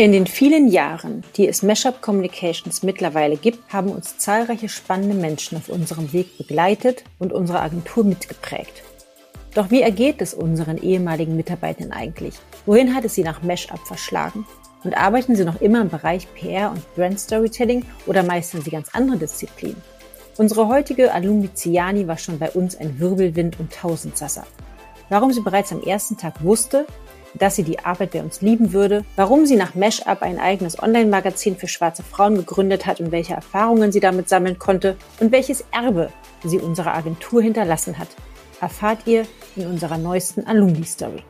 In den vielen Jahren, die es Mashup Communications mittlerweile gibt, haben uns zahlreiche spannende Menschen auf unserem Weg begleitet und unsere Agentur mitgeprägt. Doch wie ergeht es unseren ehemaligen Mitarbeitern eigentlich? Wohin hat es sie nach Mashup verschlagen? Und arbeiten sie noch immer im Bereich PR und Brand Storytelling oder meistern sie ganz andere Disziplinen? Unsere heutige Alumni Ciani war schon bei uns ein Wirbelwind und Tausendsasser. Warum sie bereits am ersten Tag wusste, dass sie die Arbeit bei uns lieben würde, warum sie nach Mashup ein eigenes Online-Magazin für schwarze Frauen gegründet hat und welche Erfahrungen sie damit sammeln konnte und welches Erbe sie unserer Agentur hinterlassen hat, erfahrt ihr in unserer neuesten Alumni-Story.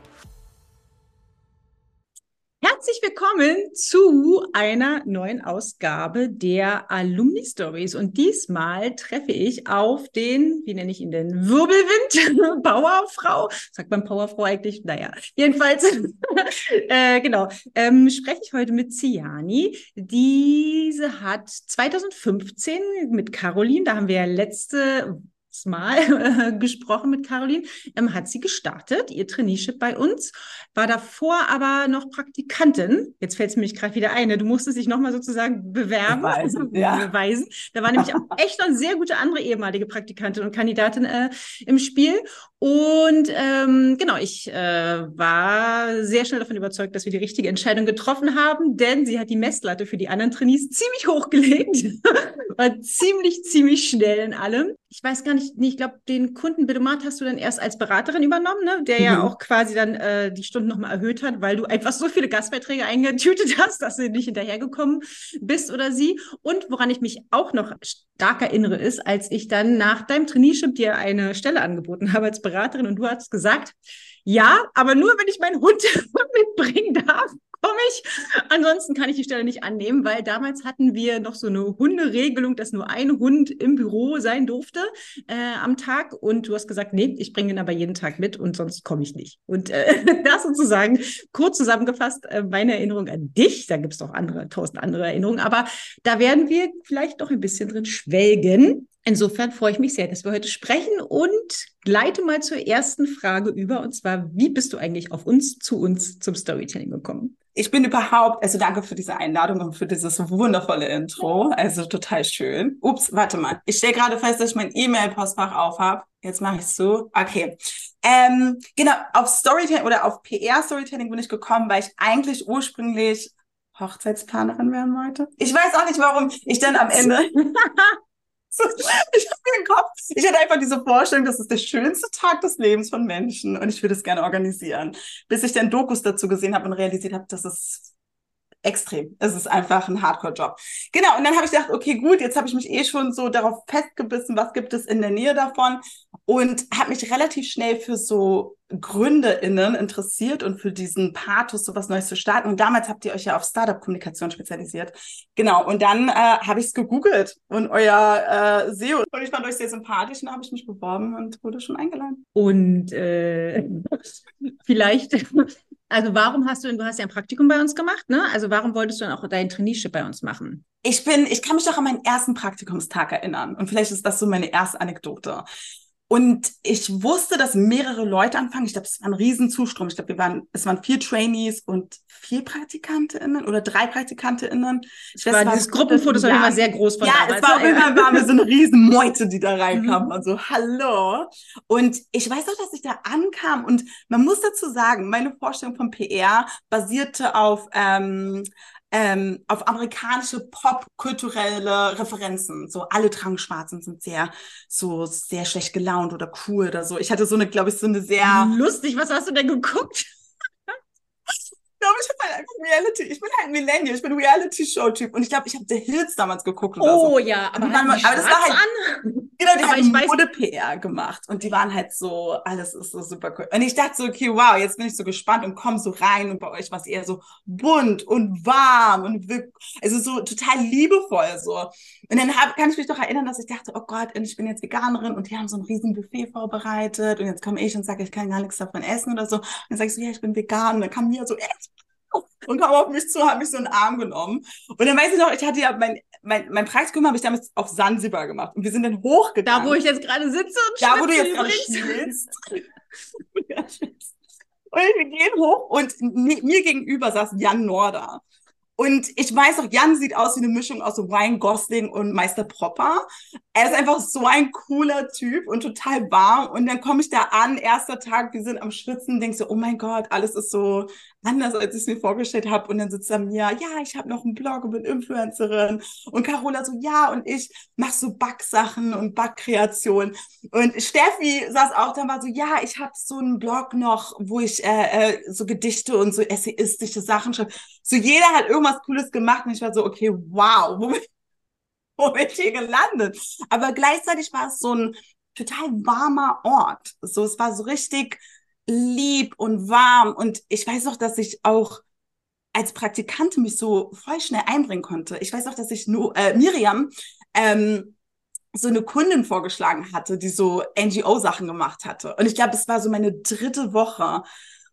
Herzlich willkommen zu einer neuen Ausgabe der Alumni Stories. Und diesmal treffe ich auf den, wie nenne ich ihn denn, Wirbelwind, Powerfrau. Sagt man Powerfrau eigentlich? Naja, jedenfalls, äh, genau, ähm, spreche ich heute mit Ciani. Diese hat 2015 mit Caroline, da haben wir ja letzte Mal äh, gesprochen mit Caroline, ähm, hat sie gestartet, ihr Traineeship bei uns, war davor aber noch Praktikantin. Jetzt fällt es mir gerade wieder ein, ne? du musstest dich nochmal sozusagen bewerben, beweisen, ja. beweisen. Da war nämlich auch echt noch eine sehr gute andere ehemalige Praktikantin und Kandidatin äh, im Spiel. Und ähm, genau, ich äh, war sehr schnell davon überzeugt, dass wir die richtige Entscheidung getroffen haben, denn sie hat die Messlatte für die anderen Trainees ziemlich hochgelegt, war ziemlich, ziemlich schnell in allem. Ich weiß gar nicht, nee, ich glaube, den Kundenbildungsmarkt hast du dann erst als Beraterin übernommen, ne? der mhm. ja auch quasi dann äh, die Stunden nochmal erhöht hat, weil du einfach so viele Gastbeiträge eingetütet hast, dass du nicht hinterhergekommen bist oder sie. Und woran ich mich auch noch stark erinnere, ist, als ich dann nach deinem Traineeship dir eine Stelle angeboten habe als Beraterin und du hast gesagt, ja, aber nur, wenn ich meinen Hund mitbringen darf komme ich. Ansonsten kann ich die Stelle nicht annehmen, weil damals hatten wir noch so eine Hunderegelung, dass nur ein Hund im Büro sein durfte äh, am Tag. Und du hast gesagt, nee, ich bringe ihn aber jeden Tag mit und sonst komme ich nicht. Und äh, das sozusagen kurz zusammengefasst äh, meine Erinnerung an dich. Da gibt es noch andere, tausend andere Erinnerungen, aber da werden wir vielleicht noch ein bisschen drin schwelgen. Insofern freue ich mich sehr, dass wir heute sprechen und leite mal zur ersten Frage über. Und zwar, wie bist du eigentlich auf uns, zu uns zum Storytelling gekommen? Ich bin überhaupt, also danke für diese Einladung und für dieses wundervolle Intro. Also total schön. Ups, warte mal. Ich stelle gerade fest, dass ich mein E-Mail-Postfach auf habe. Jetzt mache ich es so. Okay. Ähm, genau, auf Storytelling oder auf PR-Storytelling bin ich gekommen, weil ich eigentlich ursprünglich Hochzeitsplanerin werden wollte. Ich weiß auch nicht, warum ich dann am Ende ich habe mir Kopf, ich hatte einfach diese Vorstellung, das ist der schönste Tag des Lebens von Menschen und ich würde es gerne organisieren. Bis ich dann Dokus dazu gesehen habe und realisiert habe, dass es extrem. Es ist einfach ein Hardcore-Job. Genau, und dann habe ich gedacht, okay, gut, jetzt habe ich mich eh schon so darauf festgebissen, was gibt es in der Nähe davon und habe mich relativ schnell für so GründerInnen interessiert und für diesen Pathos, so was Neues zu starten. Und damals habt ihr euch ja auf Startup-Kommunikation spezialisiert. Genau, und dann äh, habe ich es gegoogelt und euer äh, SEO. Und ich fand euch sehr sympathisch und habe ich mich beworben und wurde schon eingeladen. Und äh, vielleicht also warum hast du, du hast ja ein Praktikum bei uns gemacht, ne? Also warum wolltest du dann auch dein Traineeship bei uns machen? Ich bin, ich kann mich doch an meinen ersten Praktikumstag erinnern. Und vielleicht ist das so meine erste Anekdote. Und ich wusste, dass mehrere Leute anfangen. Ich glaube, es war ein Riesenzustrom. Ich glaube, wir waren, es waren vier Trainees und vier PraktikantInnen oder drei PraktikantInnen. Ich weiß, war dieses Gruppenfoto ist auf jeden Fall sehr groß von Ja, damals. es war Fall waren wir so eine Riesenmeute, die da reinkamen. Mhm. Also, hallo. Und ich weiß auch, dass ich da ankam. Und man muss dazu sagen, meine Vorstellung von PR basierte auf ähm, ähm, auf amerikanische popkulturelle Referenzen. So alle tragen schwarz und sind sehr so sehr schlecht gelaunt oder cool oder so. Ich hatte so eine, glaube ich, so eine sehr lustig. Was hast du denn geguckt? Glaube, ich bin halt einfach Reality. Ich bin halt Millennial. Ich bin Reality-Show-Typ. Und ich glaube, ich habe The Hills damals geguckt oder oh, so. Oh ja, aber, aber, aber das war halt. An. Genau, die aber haben Mode-PR gemacht. Und die waren halt so, alles ist so super cool. Und ich dachte so, okay, wow, jetzt bin ich so gespannt und komm so rein. Und bei euch war es eher so bunt und warm und wirklich, also so total liebevoll so. Und dann hab, kann ich mich doch erinnern, dass ich dachte, oh Gott, ich bin jetzt Veganerin und die haben so ein riesen Buffet vorbereitet. Und jetzt komme ich und sage, ich kann gar nichts davon essen oder so. Und dann sag ich so, ja, ich bin vegan. Und dann kam mir so, echt? Und kam auf mich zu, hat mich so einen Arm genommen. Und dann weiß ich noch, ich hatte ja mein, mein, mein Praktikum habe ich damals auf Sansibar gemacht. Und wir sind dann hochgegangen. Da, wo ich jetzt gerade sitze und Da, wo du jetzt gerade schmilzt. und wir gehen hoch und mir gegenüber saß Jan Norder. Und ich weiß auch, Jan sieht aus wie eine Mischung aus Ryan Gosling und Meister Propper. Er ist einfach so ein cooler Typ und total warm. Und dann komme ich da an, erster Tag, wir sind am Schwitzen, denkst so, oh mein Gott, alles ist so anders, als ich es mir vorgestellt habe. Und dann sitzt er mir, ja, ich habe noch einen Blog und bin Influencerin. Und Carola so, ja, und ich mache so Backsachen und Backkreation. Und Steffi saß auch da und war so, ja, ich habe so einen Blog noch, wo ich äh, äh, so Gedichte und so essayistische Sachen schreibe. So jeder hat irgendwas Cooles gemacht und ich war so, okay, wow, wo bin, wo bin ich hier gelandet? Aber gleichzeitig war es so ein total warmer Ort. So, es war so richtig lieb und warm. Und ich weiß auch, dass ich auch als Praktikantin mich so voll schnell einbringen konnte. Ich weiß auch, dass ich nur äh, Miriam ähm, so eine Kundin vorgeschlagen hatte, die so NGO-Sachen gemacht hatte. Und ich glaube, es war so meine dritte Woche.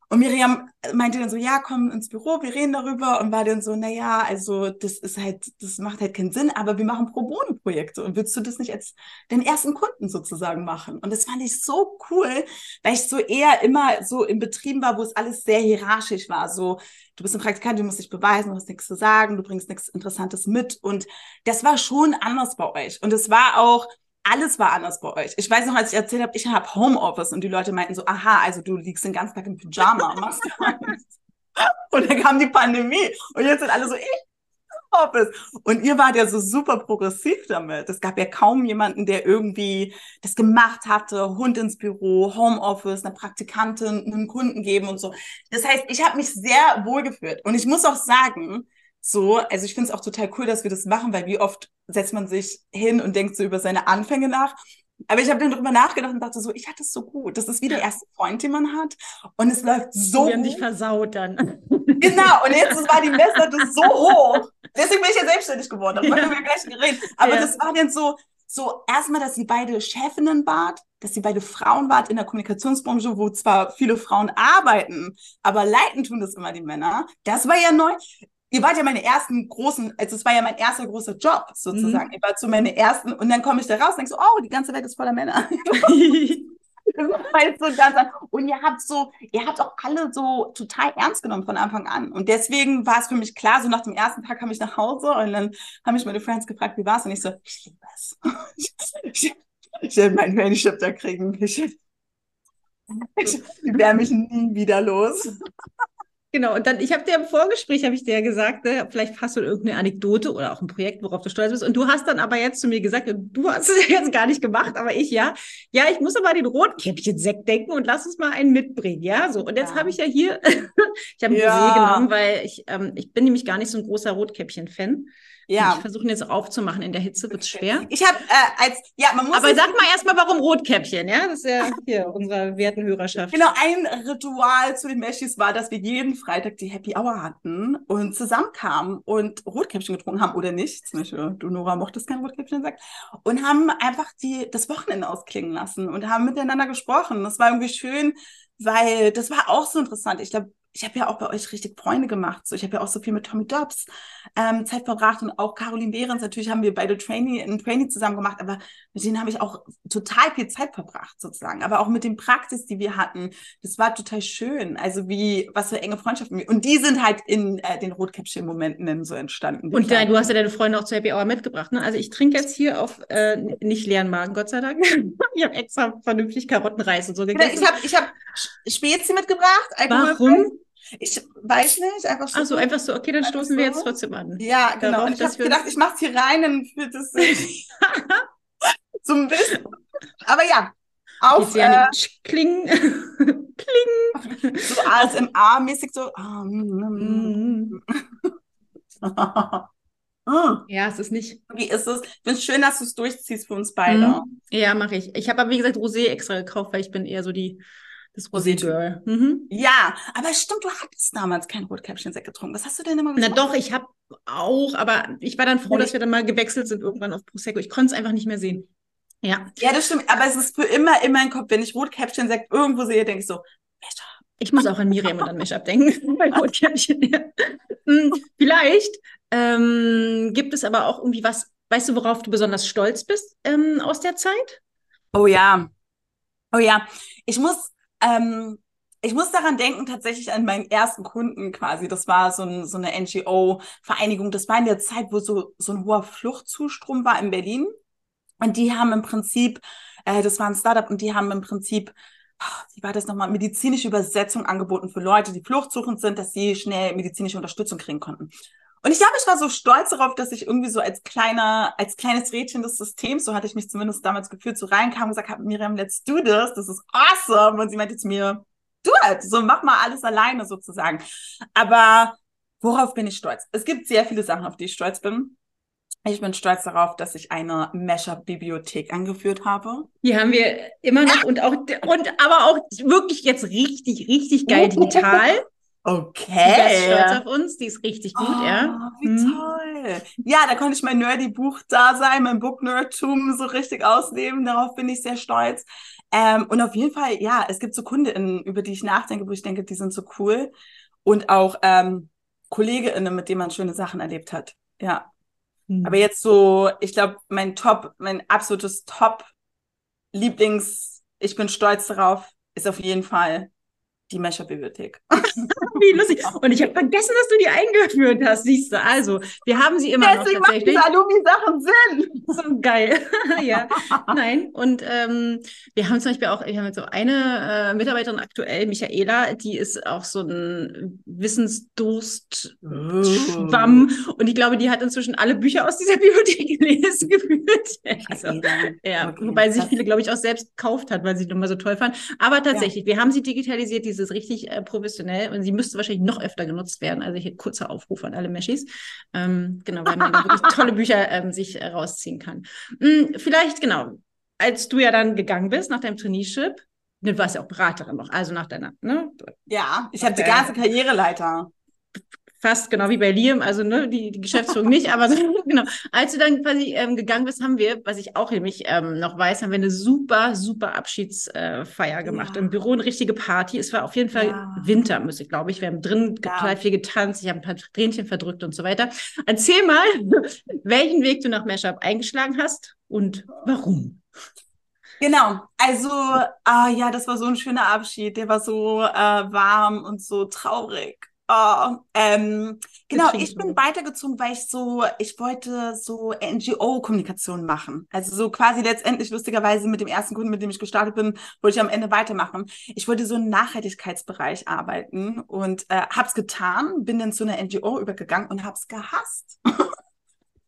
Und Miriam meinte dann so, ja, komm ins Büro, wir reden darüber und war dann so, na ja, also das ist halt, das macht halt keinen Sinn, aber wir machen Pro Bono Projekte und willst du das nicht als den ersten Kunden sozusagen machen? Und das fand ich so cool, weil ich so eher immer so in Betrieben war, wo es alles sehr hierarchisch war, so du bist ein Praktikant, du musst dich beweisen, du hast nichts zu sagen, du bringst nichts Interessantes mit und das war schon anders bei euch und es war auch alles war anders bei euch. Ich weiß noch, als ich erzählt habe, ich habe Homeoffice und die Leute meinten so, aha, also du liegst den ganzen Tag im Pyjama und machst gar nichts. Und dann kam die Pandemie und jetzt sind alle so, ich Homeoffice. Und ihr wart ja so super progressiv damit. Es gab ja kaum jemanden, der irgendwie das gemacht hatte, Hund ins Büro, Homeoffice, eine Praktikantin, einen Kunden geben und so. Das heißt, ich habe mich sehr wohl gefühlt. Und ich muss auch sagen, so, also ich finde es auch total cool, dass wir das machen, weil wie oft setzt man sich hin und denkt so über seine Anfänge nach. Aber ich habe dann darüber nachgedacht und dachte so, ich hatte es so gut. Das ist wie der erste Freund, den man hat. Und es läuft so. Wir haben dich versaut dann. Genau, und jetzt war die Messlatte so hoch. Deswegen bin ich ja selbstständig geworden. Darüber ja. haben wir gleich geredet. Aber ja. das war dann so, so erstmal, dass sie beide Chefinnen wart, dass sie beide Frauen wart in der Kommunikationsbranche, wo zwar viele Frauen arbeiten, aber leiten tun das immer die Männer. Das war ja neu ihr wart ja meine ersten großen, also es war ja mein erster großer Job sozusagen. Mhm. Ihr wart so meine ersten und dann komme ich da raus und denke so, oh, die ganze Welt ist voller Männer. so ganz und ihr habt so, ihr habt auch alle so total ernst genommen von Anfang an. Und deswegen war es für mich klar, so nach dem ersten Tag kam ich nach Hause und dann haben mich meine Friends gefragt, wie war es? Und ich so, ich liebe es. ich, ich werde meinen Friendship da kriegen. Ich, ich, die werden mich nie wieder los. Genau, und dann, ich habe dir im Vorgespräch, habe ich dir ja gesagt, ne, vielleicht hast du irgendeine Anekdote oder auch ein Projekt, worauf du stolz bist. Und du hast dann aber jetzt zu mir gesagt, du hast es jetzt gar nicht gemacht, aber ich ja. Ja, ich muss aber den Rotkäppchen-Sekt denken und lass uns mal einen mitbringen, ja. So, und jetzt ja. habe ich ja hier, ich habe einen ja. Rosé genommen, weil ich, ähm, ich bin nämlich gar nicht so ein großer Rotkäppchen-Fan. Ja. Ich versuche jetzt aufzumachen. In der Hitze wird es schwer. Ich habe äh, als, ja, man muss. Aber sag mal erstmal, warum Rotkäppchen, ja? Das ist ja hier unserer werten Hörerschaft. Genau, ein Ritual zu den Meschis war, dass wir jeden Freitag die Happy Hour hatten und zusammenkamen und Rotkäppchen getrunken haben oder nicht. Zum Beispiel, du Nora mochtest kein Rotkäppchen, sagt. Und haben einfach die, das Wochenende ausklingen lassen und haben miteinander gesprochen. Das war irgendwie schön, weil das war auch so interessant. Ich glaube, ich habe ja auch bei euch richtig Freunde gemacht. So, ich habe ja auch so viel mit Tommy Dobbs ähm, Zeit verbracht und auch Caroline Behrens. Natürlich haben wir beide Trainee, ein Trainee zusammen gemacht, aber mit denen habe ich auch total viel Zeit verbracht, sozusagen. Aber auch mit den Praxis, die wir hatten, das war total schön. Also wie, was für enge Freundschaften. Und die sind halt in äh, den Rotkäppchen-Momenten so entstanden. Und dein, du hast ja deine Freunde auch zur Happy Hour mitgebracht. Ne? Also ich trinke jetzt hier auf äh, nicht leeren Magen, Gott sei Dank. ich habe extra vernünftig Karottenreis und so gegessen. Ich habe ich hab Spezi mitgebracht. Warum? Ich weiß nicht, einfach so. Ach so, einfach so, okay, dann stoßen so. wir jetzt trotzdem an. Ja, genau. Darauf, und ich habe gedacht, ich mache es hier rein, dann fühlt es so ein bisschen. Aber ja, auf. Äh, kling, kling. So ASMR-mäßig so. Ah, mm, mm. Ja, es ist nicht. Wie ist es? Ich finde es schön, dass du es durchziehst für uns beide. Mhm. Ja, mache ich. Ich habe aber, wie gesagt, Rosé extra gekauft, weil ich bin eher so die das Rosé Girl. Mhm. Ja, aber stimmt, du hattest damals kein Rotkäppchen-Sekt getrunken. Was hast du denn immer gemacht? Na doch, ich habe auch, aber ich war dann froh, ja, dass wir dann mal gewechselt sind irgendwann auf Prosecco. Ich konnte es einfach nicht mehr sehen. Ja. Ja, das stimmt. Aber es ist für immer in meinem Kopf, wenn ich Rotkäppchen-Sekt irgendwo sehe, denke ich so, Mashup. Ich muss auch an Miriam und an Mashup denken. Bei Rotkäppchen. Ja. Hm, vielleicht ähm, gibt es aber auch irgendwie was, weißt du, worauf du besonders stolz bist ähm, aus der Zeit? Oh ja. Oh ja. Ich muss ähm, ich muss daran denken, tatsächlich an meinen ersten Kunden quasi. Das war so, ein, so eine NGO-Vereinigung. Das war in der Zeit, wo so, so ein hoher Fluchtzustrom war in Berlin. Und die haben im Prinzip, äh, das war ein Startup und die haben im Prinzip, ah, wie war das nochmal, medizinische Übersetzung angeboten für Leute, die fluchtsuchend sind, dass sie schnell medizinische Unterstützung kriegen konnten. Und ich glaube, ich war so stolz darauf, dass ich irgendwie so als kleiner, als kleines Rädchen des Systems, so hatte ich mich zumindest damals gefühlt, so reinkam und gesagt habe, Miriam, let's do this, das ist awesome. Und sie meinte zu mir, du halt, so mach mal alles alleine sozusagen. Aber worauf bin ich stolz? Es gibt sehr viele Sachen, auf die ich stolz bin. Ich bin stolz darauf, dass ich eine Mashup-Bibliothek angeführt habe. Die haben wir immer noch und auch und aber auch wirklich jetzt richtig, richtig geil digital. Okay. Ich bin stolz auf uns, die ist richtig gut, oh, ja. Wie Hm. toll. Ja, da konnte ich mein Nerdy-Buch da sein, mein Book-Nerdtum so richtig ausleben. Darauf bin ich sehr stolz. Ähm, und auf jeden Fall, ja, es gibt so KundInnen, über die ich nachdenke, wo ich denke, die sind so cool. Und auch ähm, KollegInnen, mit denen man schöne Sachen erlebt hat. Ja. Hm. Aber jetzt so, ich glaube, mein Top, mein absolutes Top-Lieblings, ich bin stolz darauf, ist auf jeden Fall die Mescher-Bibliothek. Wie lustig. Und ich habe vergessen, dass du die eingeführt hast, siehst du. Also, wir haben sie immer Deswegen noch machen diese tatsächlich. Alumni-Sachen Sinn. So geil. ja. Nein. Und ähm, wir haben zum Beispiel auch, wir haben jetzt so eine äh, Mitarbeiterin aktuell, Michaela, die ist auch so ein Wissensdurst-Schwamm. Und ich glaube, die hat inzwischen alle Bücher aus dieser Bibliothek gelesen gefühlt. Also, ja, Okay, wobei sie viele, glaube ich, auch selbst gekauft hat, weil sie die immer so toll fand. Aber tatsächlich, wir haben sie digitalisiert, dieses richtig äh, professionell und sie müsste wahrscheinlich noch öfter genutzt werden. Also hier kurzer Aufruf an alle Meschis. Ähm, genau, weil man da wirklich tolle Bücher ähm, sich äh, rausziehen kann. Hm, vielleicht, genau, als du ja dann gegangen bist nach deinem Traineeship, du warst ja auch Beraterin noch, also nach deiner, ne? Ja, ich habe die ganze Karriereleiter. Fast genau wie bei Liam, also ne, die, die Geschäftsführung nicht, aber so, genau. Als du dann quasi ähm, gegangen bist, haben wir, was ich auch nämlich ähm, noch weiß, haben wir eine super, super Abschiedsfeier Feier gemacht Ja. im Büro, eine richtige Party. Es war auf jeden Fall Ja. Winter, muss ich glaube ich. Wir haben drin Ja. total viel getanzt, ich habe ein paar Tränchen verdrückt und so weiter. Erzähl mal, welchen Weg du nach Mashup eingeschlagen hast und warum. Genau, also ah, ja, das war so ein schöner Abschied. Der war so äh, warm und so traurig. Oh, ähm, genau, ich bin weitergezogen, weil ich so, ich wollte so NGO-Kommunikation machen. Also so quasi letztendlich lustigerweise mit dem ersten Kunden, mit dem ich gestartet bin, wollte ich am Ende weitermachen. Ich wollte so im Nachhaltigkeitsbereich arbeiten und äh, hab's getan, bin dann zu einer NGO übergegangen und hab's gehasst.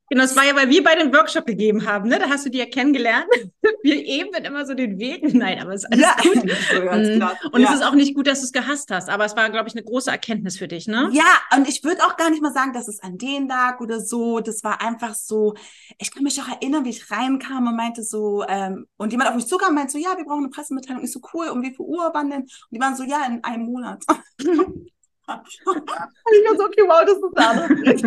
Genau, das war ja, weil wir beide einen Workshop gegeben haben, ne? Da hast du die ja kennengelernt. Wir ebnen immer so den Weg. Nein, aber es ist alles gut. so Mm. Und ja. es ist auch nicht gut, dass du es gehasst hast, aber es war, glaube ich, eine große Erkenntnis für dich, ne? Ja, und ich würde auch gar nicht mal sagen, dass es an denen lag oder so. Das war einfach so, ich kann mich auch erinnern, wie ich reinkam und meinte so, ähm, und jemand auf mich zukam und meinte so, ja, wir brauchen eine Pressemitteilung. Ich so, cool, um wie viel Uhr wann denn? Und die waren so, ja, in einem Monat. ich war so, okay, wow, das ist anders.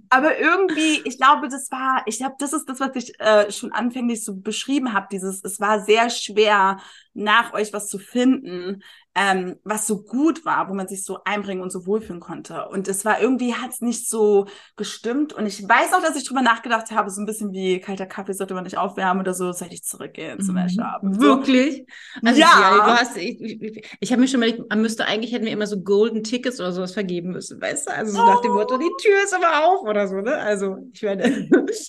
Aber irgendwie, ich glaube, das war, ich glaube, das ist das, was ich äh, schon anfänglich so beschrieben habe. Dieses, es war sehr schwer, nach euch was zu finden, ähm, was so gut war, wo man sich so einbringen und so wohlfühlen konnte. Und es war irgendwie, hat es nicht so gestimmt. Und ich weiß auch, dass ich drüber nachgedacht habe, so ein bisschen wie kalter Kaffee sollte man nicht aufwärmen oder so, sollte ich zurückgehen zum und So. Wirklich? Also, Ja. ja. du hast, ich, ich, ich habe mir schon mal, man müsste eigentlich, hätten wir immer so Golden Tickets oder sowas vergeben müssen, weißt du? Also so nach dem Motto, die Tür ist aber auf oder so, ne? Also, ich meine,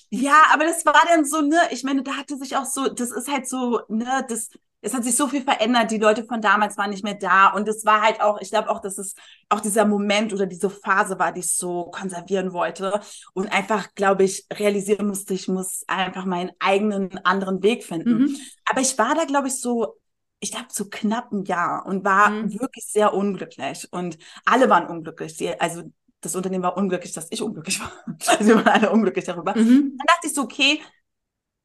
Ja, aber das war dann so, ne, ich meine, da hatte sich auch so, das ist halt so, ne, das, es hat sich so viel verändert, die Leute von damals waren nicht mehr da und es war halt auch, ich glaube auch, dass es auch dieser Moment oder diese Phase war, die ich so konservieren wollte und einfach, glaube ich, realisieren musste, ich muss einfach meinen eigenen anderen Weg finden. mhm. Aber ich war da, glaube ich, so, ich glaube, so knapp ein Jahr und war Mhm. wirklich sehr unglücklich. Und alle waren unglücklich. Die, also das Unternehmen war unglücklich, dass ich unglücklich war. Also wir waren alle unglücklich darüber. Mhm. Dann dachte ich so, okay,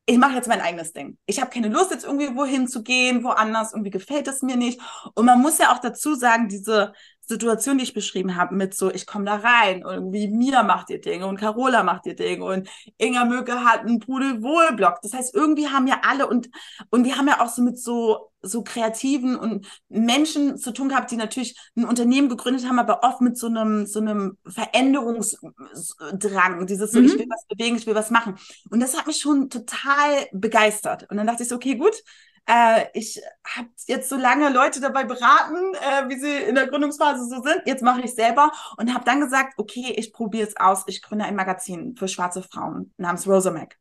ich mache jetzt mein eigenes Ding. Ich habe keine Lust, jetzt irgendwie wohin zu gehen, woanders. Irgendwie gefällt es mir nicht. Und man muss ja auch dazu sagen, diese Situation, die ich beschrieben habe, mit so, ich komme da rein, irgendwie Mia macht ihr Dinge und Carola macht ihr Dinge und Inga Möke hat einen Pudelwohl-Blog. Das heißt, irgendwie haben ja alle und, und wir haben ja auch so mit so, so Kreativen und Menschen zu tun gehabt, die natürlich ein Unternehmen gegründet haben, aber oft mit so einem, so einem Veränderungsdrang, dieses so, Mhm. ich will was bewegen, ich will was machen. Und das hat mich schon total begeistert. Und dann dachte ich so, okay, gut, äh, ich habe jetzt so lange Leute dabei beraten, äh, wie sie in der Gründungsphase so sind. Jetzt mache ich selber und habe dann gesagt, okay, ich probiere es aus. Ich gründe ein Magazin für schwarze Frauen namens Rosa Mac.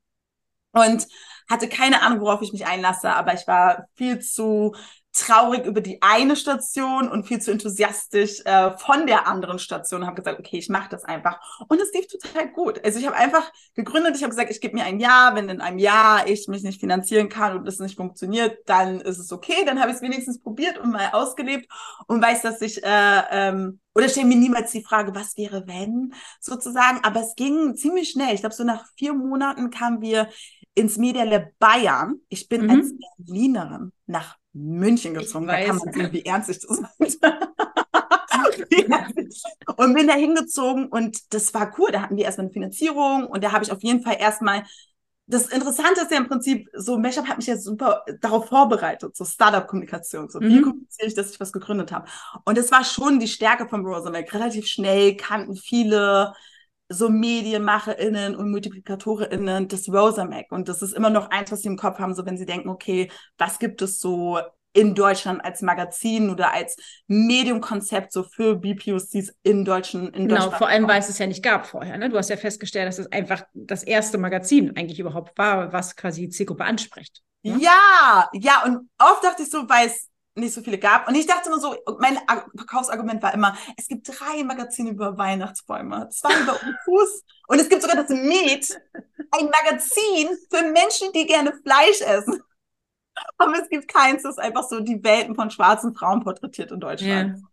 Und hatte keine Ahnung, worauf ich mich einlasse, aber ich war viel zu traurig über die eine Station und viel zu enthusiastisch äh, von der anderen Station habe gesagt, okay, ich mache das einfach. Und es lief total gut. Also ich habe einfach gegründet, ich habe gesagt, ich gebe mir ein Jahr, wenn in einem Jahr ich mich nicht finanzieren kann und es nicht funktioniert, dann ist es okay. Dann habe ich es wenigstens probiert und mal ausgelebt und weiß, dass ich äh, ähm, oder stelle mir niemals die Frage, was wäre wenn sozusagen. Aber es ging ziemlich schnell. Ich glaube, so nach vier Monaten kamen wir ins Media Lab Bayern. Ich bin mhm. als Berlinerin nach München gezogen. Da kann man sehen, wie ernst ich das und bin da hingezogen und das war cool. Da hatten wir erstmal eine Finanzierung und da habe ich auf jeden Fall erstmal das Interessante ist ja im Prinzip, so Mashup hat mich ja super darauf vorbereitet, so Startup-Kommunikation, so mhm. wie kommuniziere ich, dass ich was gegründet habe. Und es war schon die Stärke von Rosamond. Relativ schnell kannten viele so MedienmacherInnen und MultiplikatorInnen das Rosamac. Und das ist immer noch eins, was sie im Kopf haben, so wenn sie denken, okay, was gibt es so in Deutschland als Magazin oder als Mediumkonzept so für BPOCs in Deutschen in Genau, Deutschland vor allem, weil es es ja nicht gab vorher. Ne? Du hast ja festgestellt, dass es einfach das erste Magazin eigentlich überhaupt war, was quasi die Zielgruppe anspricht. Ne? Ja, ja, und oft dachte ich so, weil es nicht so viele gab. Und ich dachte immer so, mein Verkaufsargument war immer, es gibt drei Magazine über Weihnachtsbäume, zwei über Fuß und es gibt sogar das Met, ein Magazin für Menschen, die gerne Fleisch essen. Aber es gibt keins, das einfach so die Welten von schwarzen Frauen porträtiert in Deutschland. Yeah.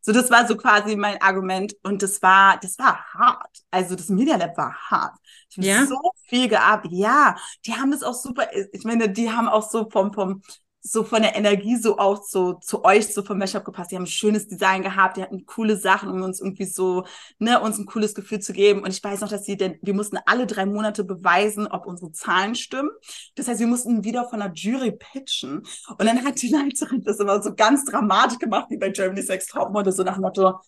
So, das war so quasi mein Argument und das war, das war hart. Also das Media Lab war hart. Ich habe ja? so viel gearbeitet. Ja, die haben das auch super, ich meine, die haben auch so vom, vom so von der Energie so auch so zu euch so vom Mashup gepasst. Die haben ein schönes Design gehabt, die hatten coole Sachen, um uns irgendwie so, ne, uns ein cooles Gefühl zu geben. Und ich weiß noch, dass sie denn, wir mussten alle drei Monate beweisen, ob unsere Zahlen stimmen. Das heißt, wir mussten wieder von der Jury pitchen. Und dann hat die Leiterin das immer so ganz dramatisch gemacht, wie bei Germany's Next Topmodel, so nach Motto,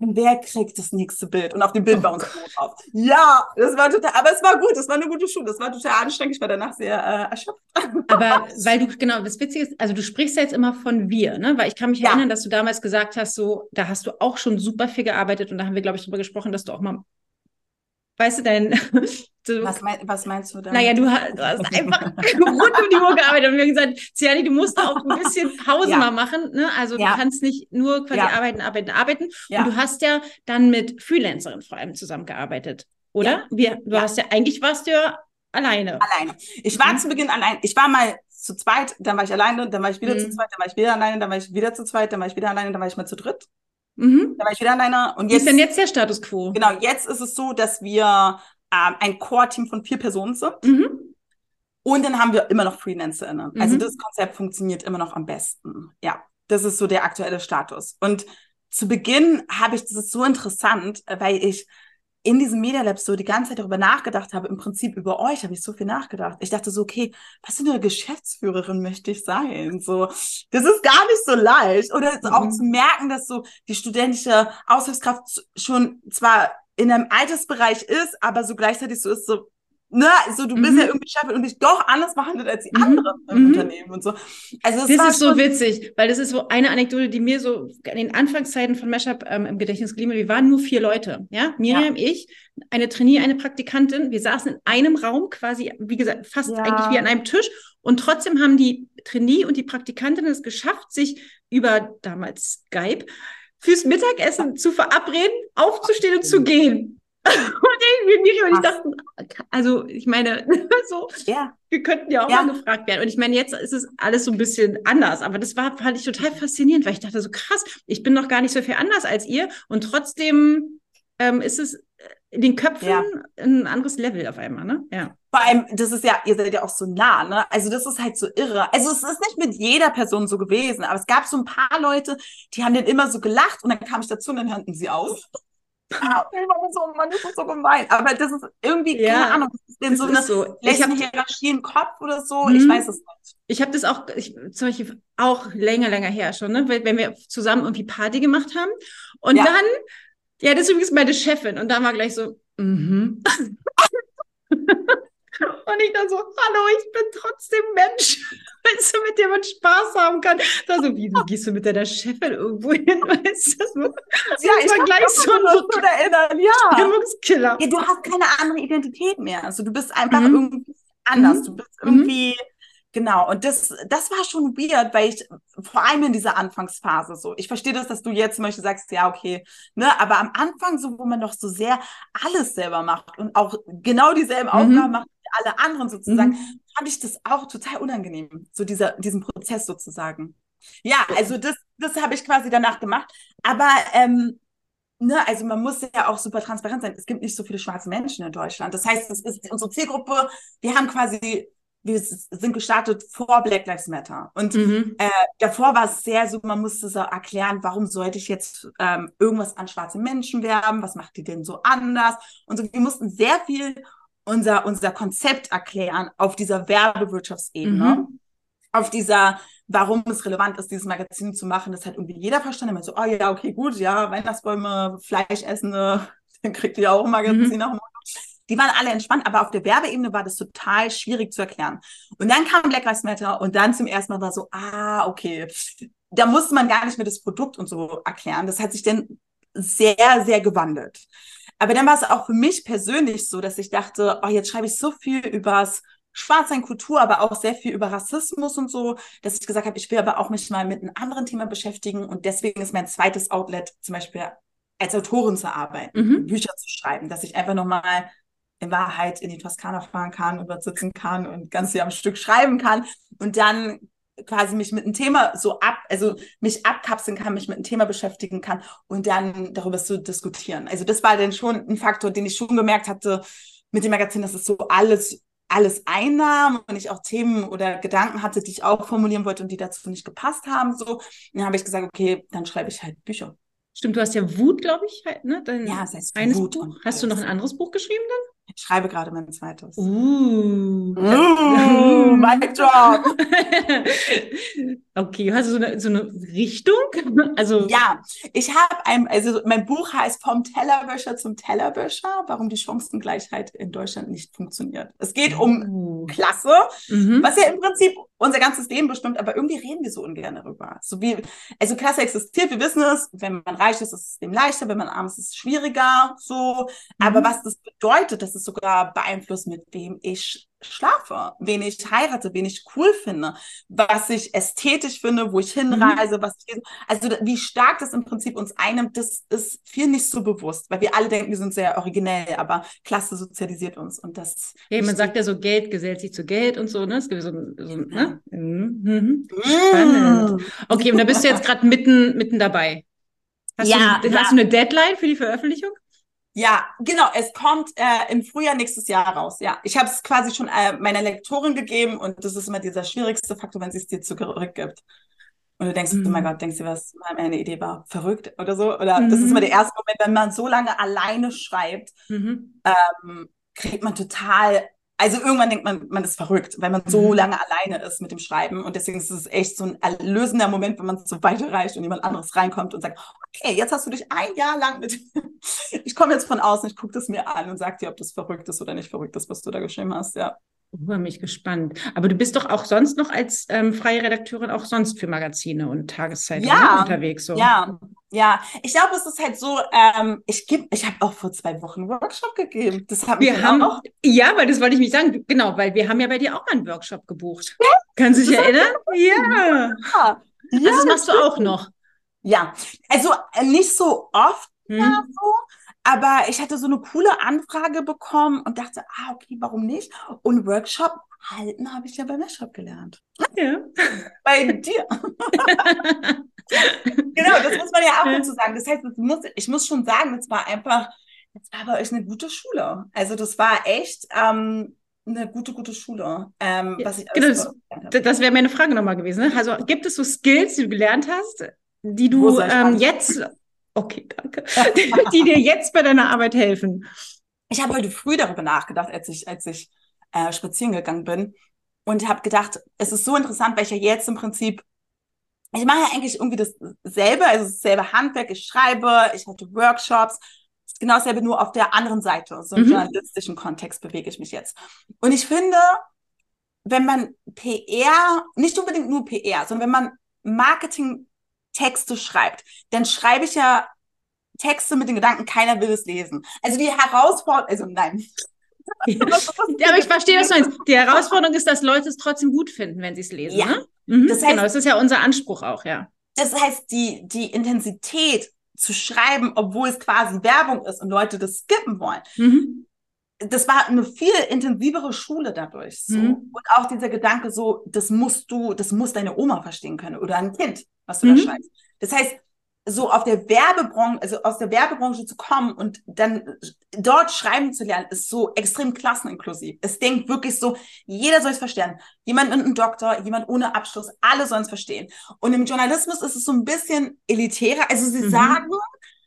wer kriegt das nächste Bild? Und auf dem Bild oh war uns drauf. Ja, das war total, aber es war gut, das war eine gute Schule, das war total anstrengend, ich war danach sehr äh, erschöpft. Aber weil du, genau, das Witzige ist, also du sprichst ja jetzt immer von wir, ne? Weil ich kann mich ja. erinnern, dass du damals gesagt hast, so, da hast du auch schon super viel gearbeitet und da haben wir, glaube ich, drüber gesprochen, dass du auch mal weißt du, dein. Du, was, mein, was, meinst du denn? Naja, du hast, du hast einfach rund um die Uhr gearbeitet und wir haben gesagt, Ciani, du musst auch ein bisschen Pause ja. mal machen. Ne? Also ja. du kannst nicht nur quasi ja. arbeiten, arbeiten, arbeiten. Und du hast ja dann mit Freelancerinnen vor allem zusammengearbeitet, oder? Wir, du hast ja, eigentlich warst du ja alleine. Alleine. Ich war mhm. zu Beginn allein. Ich war mal zu zweit, dann war ich alleine, dann war ich wieder mhm. zu zweit, dann war ich wieder alleine, dann war ich wieder zu zweit, dann war ich wieder alleine, dann war ich mal zu dritt. Mhm. Da war ich wieder alleine. Und jetzt, Wie ist denn jetzt der Status quo? Genau, jetzt ist es so, dass wir ähm, ein Core-Team von vier Personen sind. Mhm. Und dann haben wir immer noch FreelancerInnen. Mhm. Also das Konzept funktioniert immer noch am besten. Ja, das ist so der aktuelle Status. Und zu Beginn habe ich, das ist so interessant, weil ich in diesem Media Lab so die ganze Zeit darüber nachgedacht habe, im Prinzip über euch habe ich so viel nachgedacht. Ich dachte so, okay, was für eine Geschäftsführerin möchte ich sein? So, das ist gar nicht so leicht. Oder mhm. auch zu merken, dass so die studentische Aushilfskraft schon zwar in einem Altersbereich ist, aber so gleichzeitig so ist so, ne, so du bist mhm. ja irgendwie Chefin und dich doch anders behandelt als die mhm. anderen im mhm. Unternehmen und so. Also das, das ist so witzig, weil das ist so eine Anekdote, die mir so in den Anfangszeiten von Mashup ähm, im Gedächtnis geblieben Wir waren nur vier Leute, ja, Miriam, ja. ich, eine Trainee, eine Praktikantin. Wir saßen in einem Raum quasi, wie gesagt, fast ja. eigentlich wie an einem Tisch und trotzdem haben die Trainee und die Praktikantin es geschafft, sich über damals Skype fürs Mittagessen zu verabreden, aufzustehen und zu gehen. Und irgendwie und ich dachte, also ich meine, so, ja. wir könnten ja auch ja. mal gefragt werden. Und ich meine, jetzt ist es alles so ein bisschen anders, aber das war, fand ich total faszinierend, weil ich dachte so krass, ich bin noch gar nicht so viel anders als ihr und trotzdem ähm, ist es in den Köpfen ja. ein anderes Level auf einmal, ne? Ja. Vor allem, das ist ja, ihr seid ja auch so nah, ne? Also das ist halt so irre. Also es ist nicht mit jeder Person so gewesen, aber es gab so ein paar Leute, die haben dann immer so gelacht und dann kam ich dazu und dann hörten sie auf. Ah, so, man ist so gemein. Aber das ist irgendwie, ja, keine Ahnung, das ist denn so eine, so. ich habe Hierarchie im Kopf oder so, ich mhm. weiß es nicht. Ich habe das auch, ich, zum Beispiel auch länger, länger her schon, ne? wenn wir zusammen irgendwie Party gemacht haben und ja. dann ja, das ist übrigens meine Chefin. Und da war gleich so, mhm. Und ich dann so, hallo, ich bin trotzdem Mensch. Weißt du, mit dem man Spaß haben kann. Da so, wie, wie gehst du mit deiner Chefin irgendwo hin? Weißt du, so, Ja, ich war gleich so ein erinnern. Ja. Stimmungskiller. ja, du hast keine andere Identität mehr. Also du bist einfach Mhm. irgendwie anders. Mhm. Du bist Mhm. Genau. Und das, das war schon weird, weil ich, vor allem in dieser Anfangsphase so, ich verstehe das, dass du jetzt zum Beispiel sagst, ja, okay, ne, aber am Anfang so, wo man doch so sehr alles selber macht und auch genau dieselben Mhm. Aufgaben macht wie alle anderen sozusagen, Mhm. fand ich das auch total unangenehm, so dieser, diesen Prozess sozusagen. Ja, also das, das habe ich quasi danach gemacht. Aber ähm, ne, also man muss ja auch super transparent sein. Es gibt nicht so viele schwarze Menschen in Deutschland. Das heißt, es ist unsere Zielgruppe, wir haben quasi, wir sind gestartet vor Black Lives Matter. Und Mhm. äh, davor war es sehr so, man musste so erklären, warum sollte ich jetzt ähm, irgendwas an schwarze Menschen werben? Was macht die denn so anders? Und so, wir mussten sehr viel unser, unser Konzept erklären auf dieser Werbewirtschaftsebene. Mhm. Auf dieser, warum es relevant ist, dieses Magazin zu machen, das hat irgendwie jeder verstanden. Man so, oh ja, okay, gut, ja, Weihnachtsbäume, Fleischessende, dann kriegt ihr auch ein Magazin Mhm. nach. Die waren alle entspannt, aber auf der Werbeebene war das total schwierig zu erklären. Und dann kam Black Lives Matter und dann zum ersten Mal war so, ah, okay. Da musste man gar nicht mehr das Produkt und so erklären. Das hat sich dann sehr, sehr gewandelt. Aber dann war es auch für mich persönlich so, dass ich dachte, oh, jetzt schreibe ich so viel übers Schwarzsein, Kultur, aber auch sehr viel über Rassismus und so, dass ich gesagt habe, ich will aber auch mich mal mit einem anderen Thema beschäftigen und deswegen ist mein zweites Outlet zum Beispiel als Autorin zu arbeiten, Mhm. Bücher zu schreiben, dass ich einfach nochmal in Wahrheit in die Toskana fahren kann und dort sitzen kann und ganz Jahr am Stück schreiben kann und dann quasi mich mit einem Thema so ab, also mich abkapseln kann, mich mit einem Thema beschäftigen kann und dann darüber zu diskutieren. Also das war dann schon ein Faktor, den ich schon gemerkt hatte mit dem Magazin, dass es so alles alles einnahm und ich auch Themen oder Gedanken hatte, die ich auch formulieren wollte und die dazu nicht gepasst haben. So, dann habe ich gesagt, okay, dann schreibe ich halt Bücher. Stimmt, du hast ja Wut, glaube ich, halt, ne? Dein Ja, das heißt eines Wut Buch. und Hast du noch ein anderes Buch geschrieben Ich schreibe gerade mein zweites. Uh. Uh, mic drop. okay, hast du so eine, so eine Richtung? Also, Ja, ich habe ein, also mein Buch heißt Vom Tellerwäscher zum Tellerwäscher, warum die Chancengleichheit in Deutschland nicht funktioniert. Es geht um Uh. Klasse, Mhm. was ja im Prinzip unser ganzes Leben bestimmt, aber irgendwie reden wir so ungern darüber. So wie, also Klasse existiert, wir wissen es, wenn man reich ist, ist es dem leichter, wenn man arm ist, ist es schwieriger, so. Aber Mhm. was das bedeutet, dass es sogar beeinflusst, mit wem ich schlafe, wen ich heirate, wen ich cool finde, was ich ästhetisch finde, wo ich hinreise, was ich, also wie stark das im Prinzip uns einnimmt, das ist viel nicht so bewusst, weil wir alle denken, wir sind sehr originell, aber Klasse sozialisiert uns und das. Ja, man sagt ja so, Geld gesellt sich zu Geld und so, ne? Es gibt so, so ne? Mhm. Mhm. Mm. Spannend. Okay, und da bist du jetzt gerade mitten, mitten dabei. Hast, Ja, du, ja. hast du eine Deadline für die Veröffentlichung? Ja, genau. Es kommt äh, im Frühjahr nächstes Jahr raus. Ja, ich habe es quasi schon äh, meiner Lektorin gegeben und das ist immer dieser schwierigste Faktor, wenn sie es dir zurückgibt. Und du denkst, Mhm. oh mein Gott, denkst du, was meine Idee war? Verrückt oder so? Oder das ist Mhm. immer der erste Moment, wenn man so lange alleine schreibt, Mhm. ähm, kriegt man total, also irgendwann denkt man, man ist verrückt, weil man so Mhm. lange alleine ist mit dem Schreiben. Und deswegen ist es echt so ein erlösender Moment, wenn man es so weiterreicht und jemand anderes reinkommt und sagt, okay, jetzt hast du dich ein Jahr lang mit, ich komme jetzt von außen, ich gucke das mir an und sag dir, ob das verrückt ist oder nicht verrückt ist, was du da geschrieben hast, ja. Oh, mich gespannt. Aber du bist doch auch sonst noch als ähm, freie Redakteurin auch sonst für Magazine und Tageszeitungen Ja, ne, unterwegs. So. Ja, ja. Ich glaube, es ist halt so, ähm, ich ich habe auch vor zwei Wochen einen Workshop gegeben. Das mich Wir haben, auch. ja, weil das wollte ich mich sagen, genau, weil wir haben ja bei dir auch einen Workshop gebucht. Kannst du dich erinnern? Ja. Ja, Also das machst du auch noch. ja. Also äh, nicht so oft, Hm? ja, so. Aber ich hatte so eine coole Anfrage bekommen und dachte, ah, okay, warum nicht? Und Workshop halten habe ich ja bei Meshup gelernt. Ja. Bei dir. Genau, das muss man ja auch dazu sagen. Das heißt, muss, ich muss schon sagen, das war einfach, das war bei euch eine gute Schule. Also das war echt ähm, eine gute, gute Schule. Ähm, Ja, was ich genau, das- Das wäre meine Frage nochmal gewesen. Ne? Also gibt es so Skills, die du gelernt hast, die du ähm, jetzt, okay, danke, die, die dir jetzt bei deiner Arbeit helfen? Ich habe heute früh darüber nachgedacht, als ich, als ich äh, spazieren gegangen bin und habe gedacht, es ist so interessant, weil ich ja jetzt im Prinzip, ich mache ja eigentlich irgendwie dasselbe, also dasselbe Handwerk, ich schreibe, ich hatte Workshops. Es genau dasselbe, nur auf der anderen Seite. So im Mhm. journalistischen Kontext bewege ich mich jetzt. Und ich finde, wenn man PR, nicht unbedingt nur PR, sondern wenn man Marketing-Texte schreibt, dann schreibe ich ja Texte mit den Gedanken, keiner will es lesen. Also die Herausforderung, also nein. Ja, aber ich verstehe, was du meinst. Die Herausforderung ist, dass Leute es trotzdem gut finden, wenn sie es lesen. Ja. Ne? Mhm, Das heißt- genau, das ist ja unser Anspruch auch, ja. Das heißt, die, die Intensität zu schreiben, obwohl es quasi Werbung ist und Leute das skippen wollen, Mhm. Das war eine viel intensivere Schule dadurch. So. Mhm. Und auch dieser Gedanke so, das musst du, das muss deine Oma verstehen können oder ein Kind, was du Mhm. da schreibst. Das heißt, so auf der Werbebranche, also aus der Werbebranche zu kommen und dann dort schreiben zu lernen, ist so extrem klasseninklusiv. Es denkt wirklich so, jeder soll es verstehen. Jemand mit einem Doktor, jemand ohne Abschluss, alle sollen es verstehen. Und im Journalismus ist es so ein bisschen elitärer. Also sie Mhm. sagen,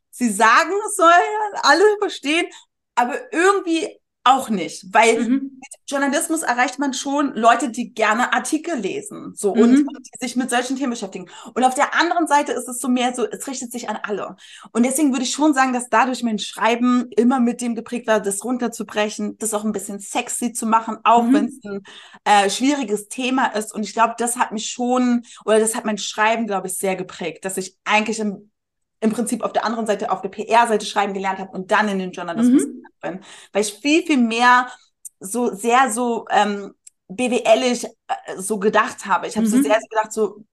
sie sagen, es sollen alle verstehen, aber irgendwie auch nicht, weil Mhm. Journalismus erreicht man schon Leute, die gerne Artikel lesen, so Mhm. und, und die sich mit solchen Themen beschäftigen. Und auf der anderen Seite ist es so mehr so, es richtet sich an alle. Und deswegen würde ich schon sagen, dass dadurch mein Schreiben immer mit dem geprägt war, das runterzubrechen, das auch ein bisschen sexy zu machen, auch Mhm. wenn es ein äh, schwieriges Thema ist. Und ich glaube, das hat mich schon, oder das hat mein Schreiben, glaube ich, sehr geprägt, dass ich eigentlich im im Prinzip auf der anderen Seite, auf der PR-Seite schreiben gelernt habe und dann in den Journalismus Mhm. bin. Weil ich viel, viel mehr so sehr so ähm, BWLig äh, so gedacht habe. Ich habe so Mhm. sehr so gedacht, so,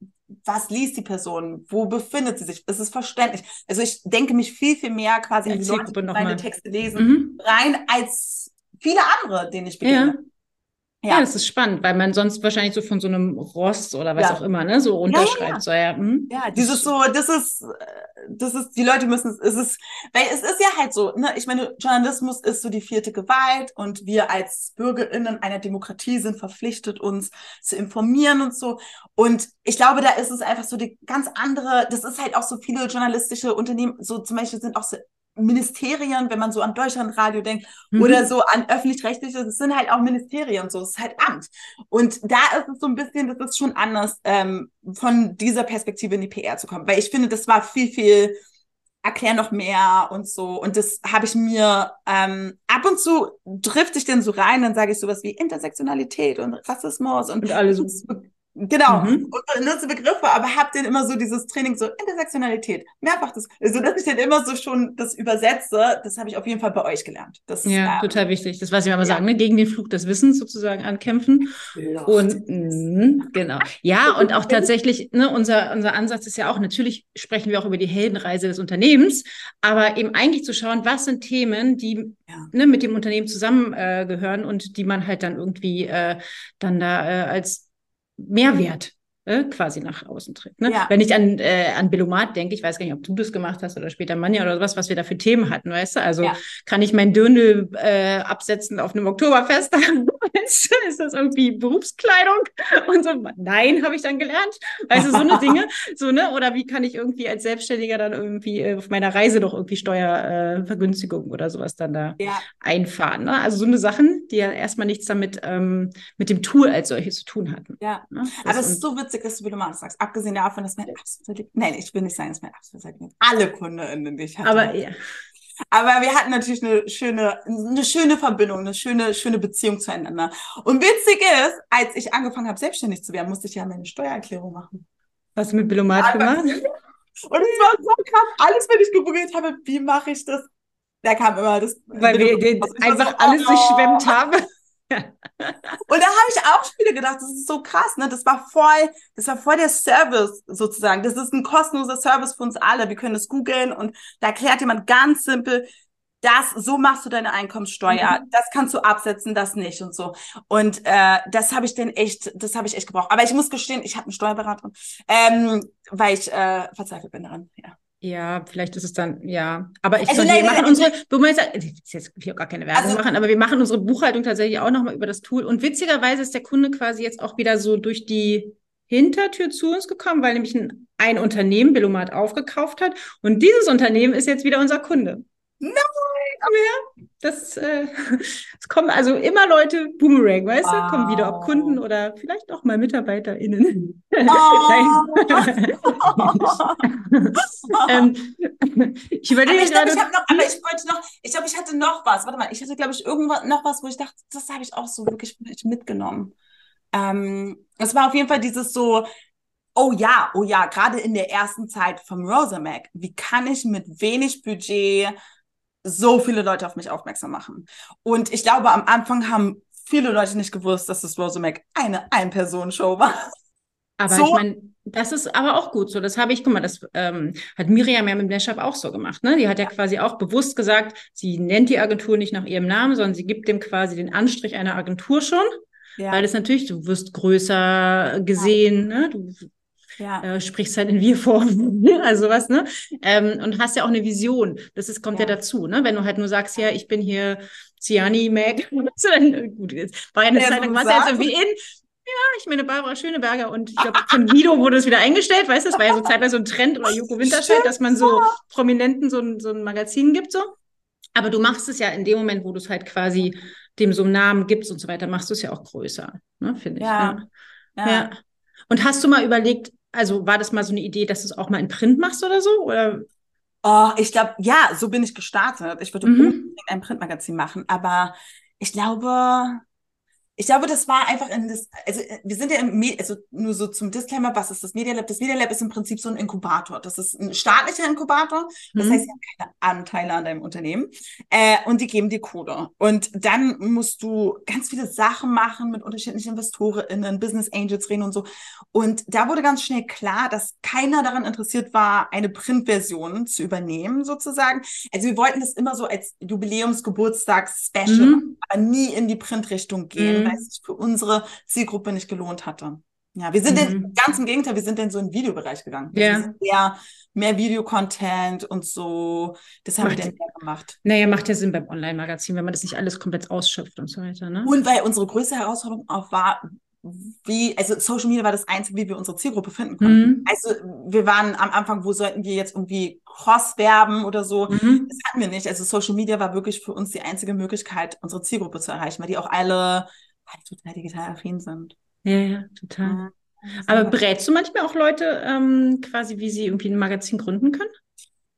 was liest die Person? Wo befindet sie sich? Ist es verständlich? Also ich denke mich viel, viel mehr quasi in die Leute, die meine. Texte lesen, Mhm. rein als viele andere, denen ich begegne. Ja, das ist spannend, weil man sonst wahrscheinlich so von so einem Rost oder was Ja. auch immer, ne, so ja, runterschreibt. ja. So, ja, mhm. Ja, dieses so, das ist, äh, das ist, die Leute müssen, es ist, weil es ist ja halt so, ne, ich meine, Journalismus ist so die vierte Gewalt und wir als BürgerInnen einer Demokratie sind verpflichtet, uns zu informieren und so. Und ich glaube, da ist es einfach so die ganz andere, das ist halt auch so viele journalistische Unternehmen, so zum Beispiel sind auch so Ministerien, wenn man so an Deutschlandradio denkt, Mhm. oder so an öffentlich-rechtliche, das sind halt auch Ministerien, so, es ist halt Amt. Und da ist es so ein bisschen, das ist schon anders, ähm, von dieser Perspektive in die PR zu kommen, weil ich finde, das war viel, viel, erklär noch mehr und so. Und das habe ich mir ähm, ab und zu drifte ich dann so rein, dann sage ich sowas wie Intersektionalität und Rassismus und, Und alle so. Genau, Mhm. und benutze Begriffe, aber hab dann immer so dieses Training, so Intersektionalität, mehrfach das, also dass ich dann immer so schon das übersetze, das habe ich auf jeden Fall bei euch gelernt. Das, Ja, ähm, total wichtig. Das, was ich immer ja. sagen, ne? gegen den Fluch des Wissens sozusagen ankämpfen. Und mh, genau. Ja, und auch tatsächlich, ne, unser, unser Ansatz ist ja auch, natürlich sprechen wir auch über die Heldenreise des Unternehmens, aber eben eigentlich zu schauen, was sind Themen, die Ja. ne, mit dem Unternehmen zusammengehören äh, und die man halt dann irgendwie äh, dann da äh, als Mehrwert äh, quasi nach außen trägt. Ne? Ja. Wenn ich an, äh, an Billomat denke, ich weiß gar nicht, ob du das gemacht hast oder später Manja oder sowas, was wir da für Themen hatten, weißt du? Also Ja. kann ich mein Dirndl äh, absetzen auf einem Oktoberfest? ist, das irgendwie Berufskleidung? Und so, nein, habe ich dann gelernt. Weißt du, so eine Dinge, so, ne? Oder wie kann ich irgendwie als Selbstständiger dann irgendwie äh, auf meiner Reise doch irgendwie Steuervergünstigung äh, oder sowas dann da Ja, einfahren. Ne? Also so eine Sachen, die ja erstmal nichts damit ähm, mit dem Tool als solches zu tun hatten. ja. Ne? Aber es ist so witzig, dass du Billomat sagst. Abgesehen davon, dass mein absoluter Nein, ich will nicht sagen, dass mein absoluter Lieb- Alle KundInnen, die ich hatte. aber ja. Aber wir hatten natürlich eine schöne, eine schöne Verbindung, eine schöne, schöne Beziehung zueinander. Und witzig ist, als ich angefangen habe, selbstständig zu werden, musste ich ja meine Steuererklärung machen. hast du mit Billomat gemacht? Und es war so krass. Alles, wenn ich gegoogelt habe, wie mache ich das? Da kam immer das. Weil wir den, einfach so, alles oh. durchschwemmt haben. Und da habe ich auch wieder gedacht, das ist so krass, ne? Das war voll, das war voll der Service sozusagen. Das ist ein kostenloser Service für uns alle. Wir können das googeln und da erklärt jemand ganz simpel, das, so machst du deine Einkommenssteuer, das kannst du absetzen, das nicht und so. Und äh, das habe ich denn echt, das habe ich echt gebraucht. Aber ich muss gestehen, ich habe eine Steuerberaterin, ähm, weil ich äh, verzweifelt bin daran. Ja. Ja, vielleicht ist es dann, ja. Aber ich Also fand, wir machen unsere, du meinst, will jetzt hier auch gar keine Werbung Also- machen, aber wir machen unsere Buchhaltung tatsächlich auch nochmal über das Tool. Und witzigerweise ist der Kunde quasi jetzt auch wieder so durch die Hintertür zu uns gekommen, weil nämlich ein, ein Unternehmen Billomat aufgekauft hat. Und dieses Unternehmen ist jetzt wieder unser Kunde. Nein! Mehr. Das, äh, es kommen also immer Leute, Boomerang, weißt du, kommen wieder, ob Kunden oder vielleicht auch mal MitarbeiterInnen. Oh. ähm, ich überlege ich gerade. Ich noch, aber ich wollte noch, ich glaube, ich hatte noch was. Warte mal, ich hatte, glaube ich, irgendwas noch was, wo ich dachte, das habe ich auch so wirklich mitgenommen. Ähm, es war auf jeden Fall dieses so, oh ja, oh ja, gerade in der ersten Zeit vom Rosamac, wie kann ich mit wenig Budget so viele Leute auf mich aufmerksam machen? Und ich glaube, am Anfang haben viele Leute nicht gewusst, dass das Rosamac eine Ein-Personen-Show war. Aber so. ich meine, das ist aber auch gut so. Das habe ich, guck mal, das ähm, hat Miriam ja mit Mashup auch so gemacht. Ne? Die hat ja quasi auch bewusst gesagt, sie nennt die Agentur nicht nach ihrem Namen, sondern sie gibt dem quasi den Anstrich einer Agentur schon. Ja. Weil das natürlich, du wirst größer gesehen, ne? du ja. äh, sprichst halt in Wir-Form, also was, ne? Ähm, und hast ja auch eine Vision. Das ist, kommt ja. ja. dazu, ne? Wenn du halt nur sagst, ja, ich bin hier Ciani Mac, dann, gut, jetzt war ja eine Zeit lang, was jetzt irgendwie in, ja, ich meine Barbara Schöneberger und ich glaube, von Guido wurde es wieder eingestellt, weißt du, das war ja so zeitweise so ein Trend oder Joko Winterscheid, dass man so Prominenten so ein, so ein Magazin gibt, so. Aber du machst es ja in dem Moment, wo du es halt quasi dem so einen Namen gibst und so weiter, machst du es ja auch größer, ne, finde ich. Ja. ja. ja. Und hast du mal überlegt, also war das mal so eine Idee, dass du es auch mal in Print machst oder so? Oder? Oh, ich glaube, ja, so bin ich gestartet. Ich würde mhm. unbedingt ein Printmagazin machen, aber ich glaube, ich glaube, das war einfach in das, also äh, wir sind ja im, also nur so zum Disclaimer, was ist das Media Lab? Das Media Lab ist im Prinzip so ein Inkubator. Das ist ein staatlicher Inkubator. Das mhm. heißt, sie haben keine Anteile an deinem Unternehmen. Äh, und die geben dir Kohle. Und dann musst du ganz viele Sachen machen mit unterschiedlichen InvestorInnen, Business Angels reden und so. Und da wurde ganz schnell klar, dass keiner daran interessiert war, eine Printversion zu übernehmen, sozusagen. Also wir wollten das immer so als Jubiläumsgeburtstags-Special, mhm. aber nie in die Printrichtung gehen. Mhm es sich für unsere Zielgruppe nicht gelohnt hatte. Ja, wir sind mhm. in, ganz im Gegenteil, wir sind in so einen Videobereich gegangen. Ja. Wir sind eher mehr Videocontent und so. Das haben macht, wir dann mehr gemacht. Naja, macht ja Sinn beim Online-Magazin, wenn man das nicht alles komplett ausschöpft und so weiter. Ne? Und weil unsere größte Herausforderung auch war, wie, also Social Media war das Einzige, wie wir unsere Zielgruppe finden konnten. Mhm. Also wir waren am Anfang, wo sollten wir jetzt irgendwie cross werben oder so. Mhm. Das hatten wir nicht. Also Social Media war wirklich für uns die einzige Möglichkeit, unsere Zielgruppe zu erreichen, weil die auch alle halt total digital affin sind. Ja, ja, total. Ja. Aber berätst du manchmal auch Leute ähm, quasi, wie sie irgendwie ein Magazin gründen können?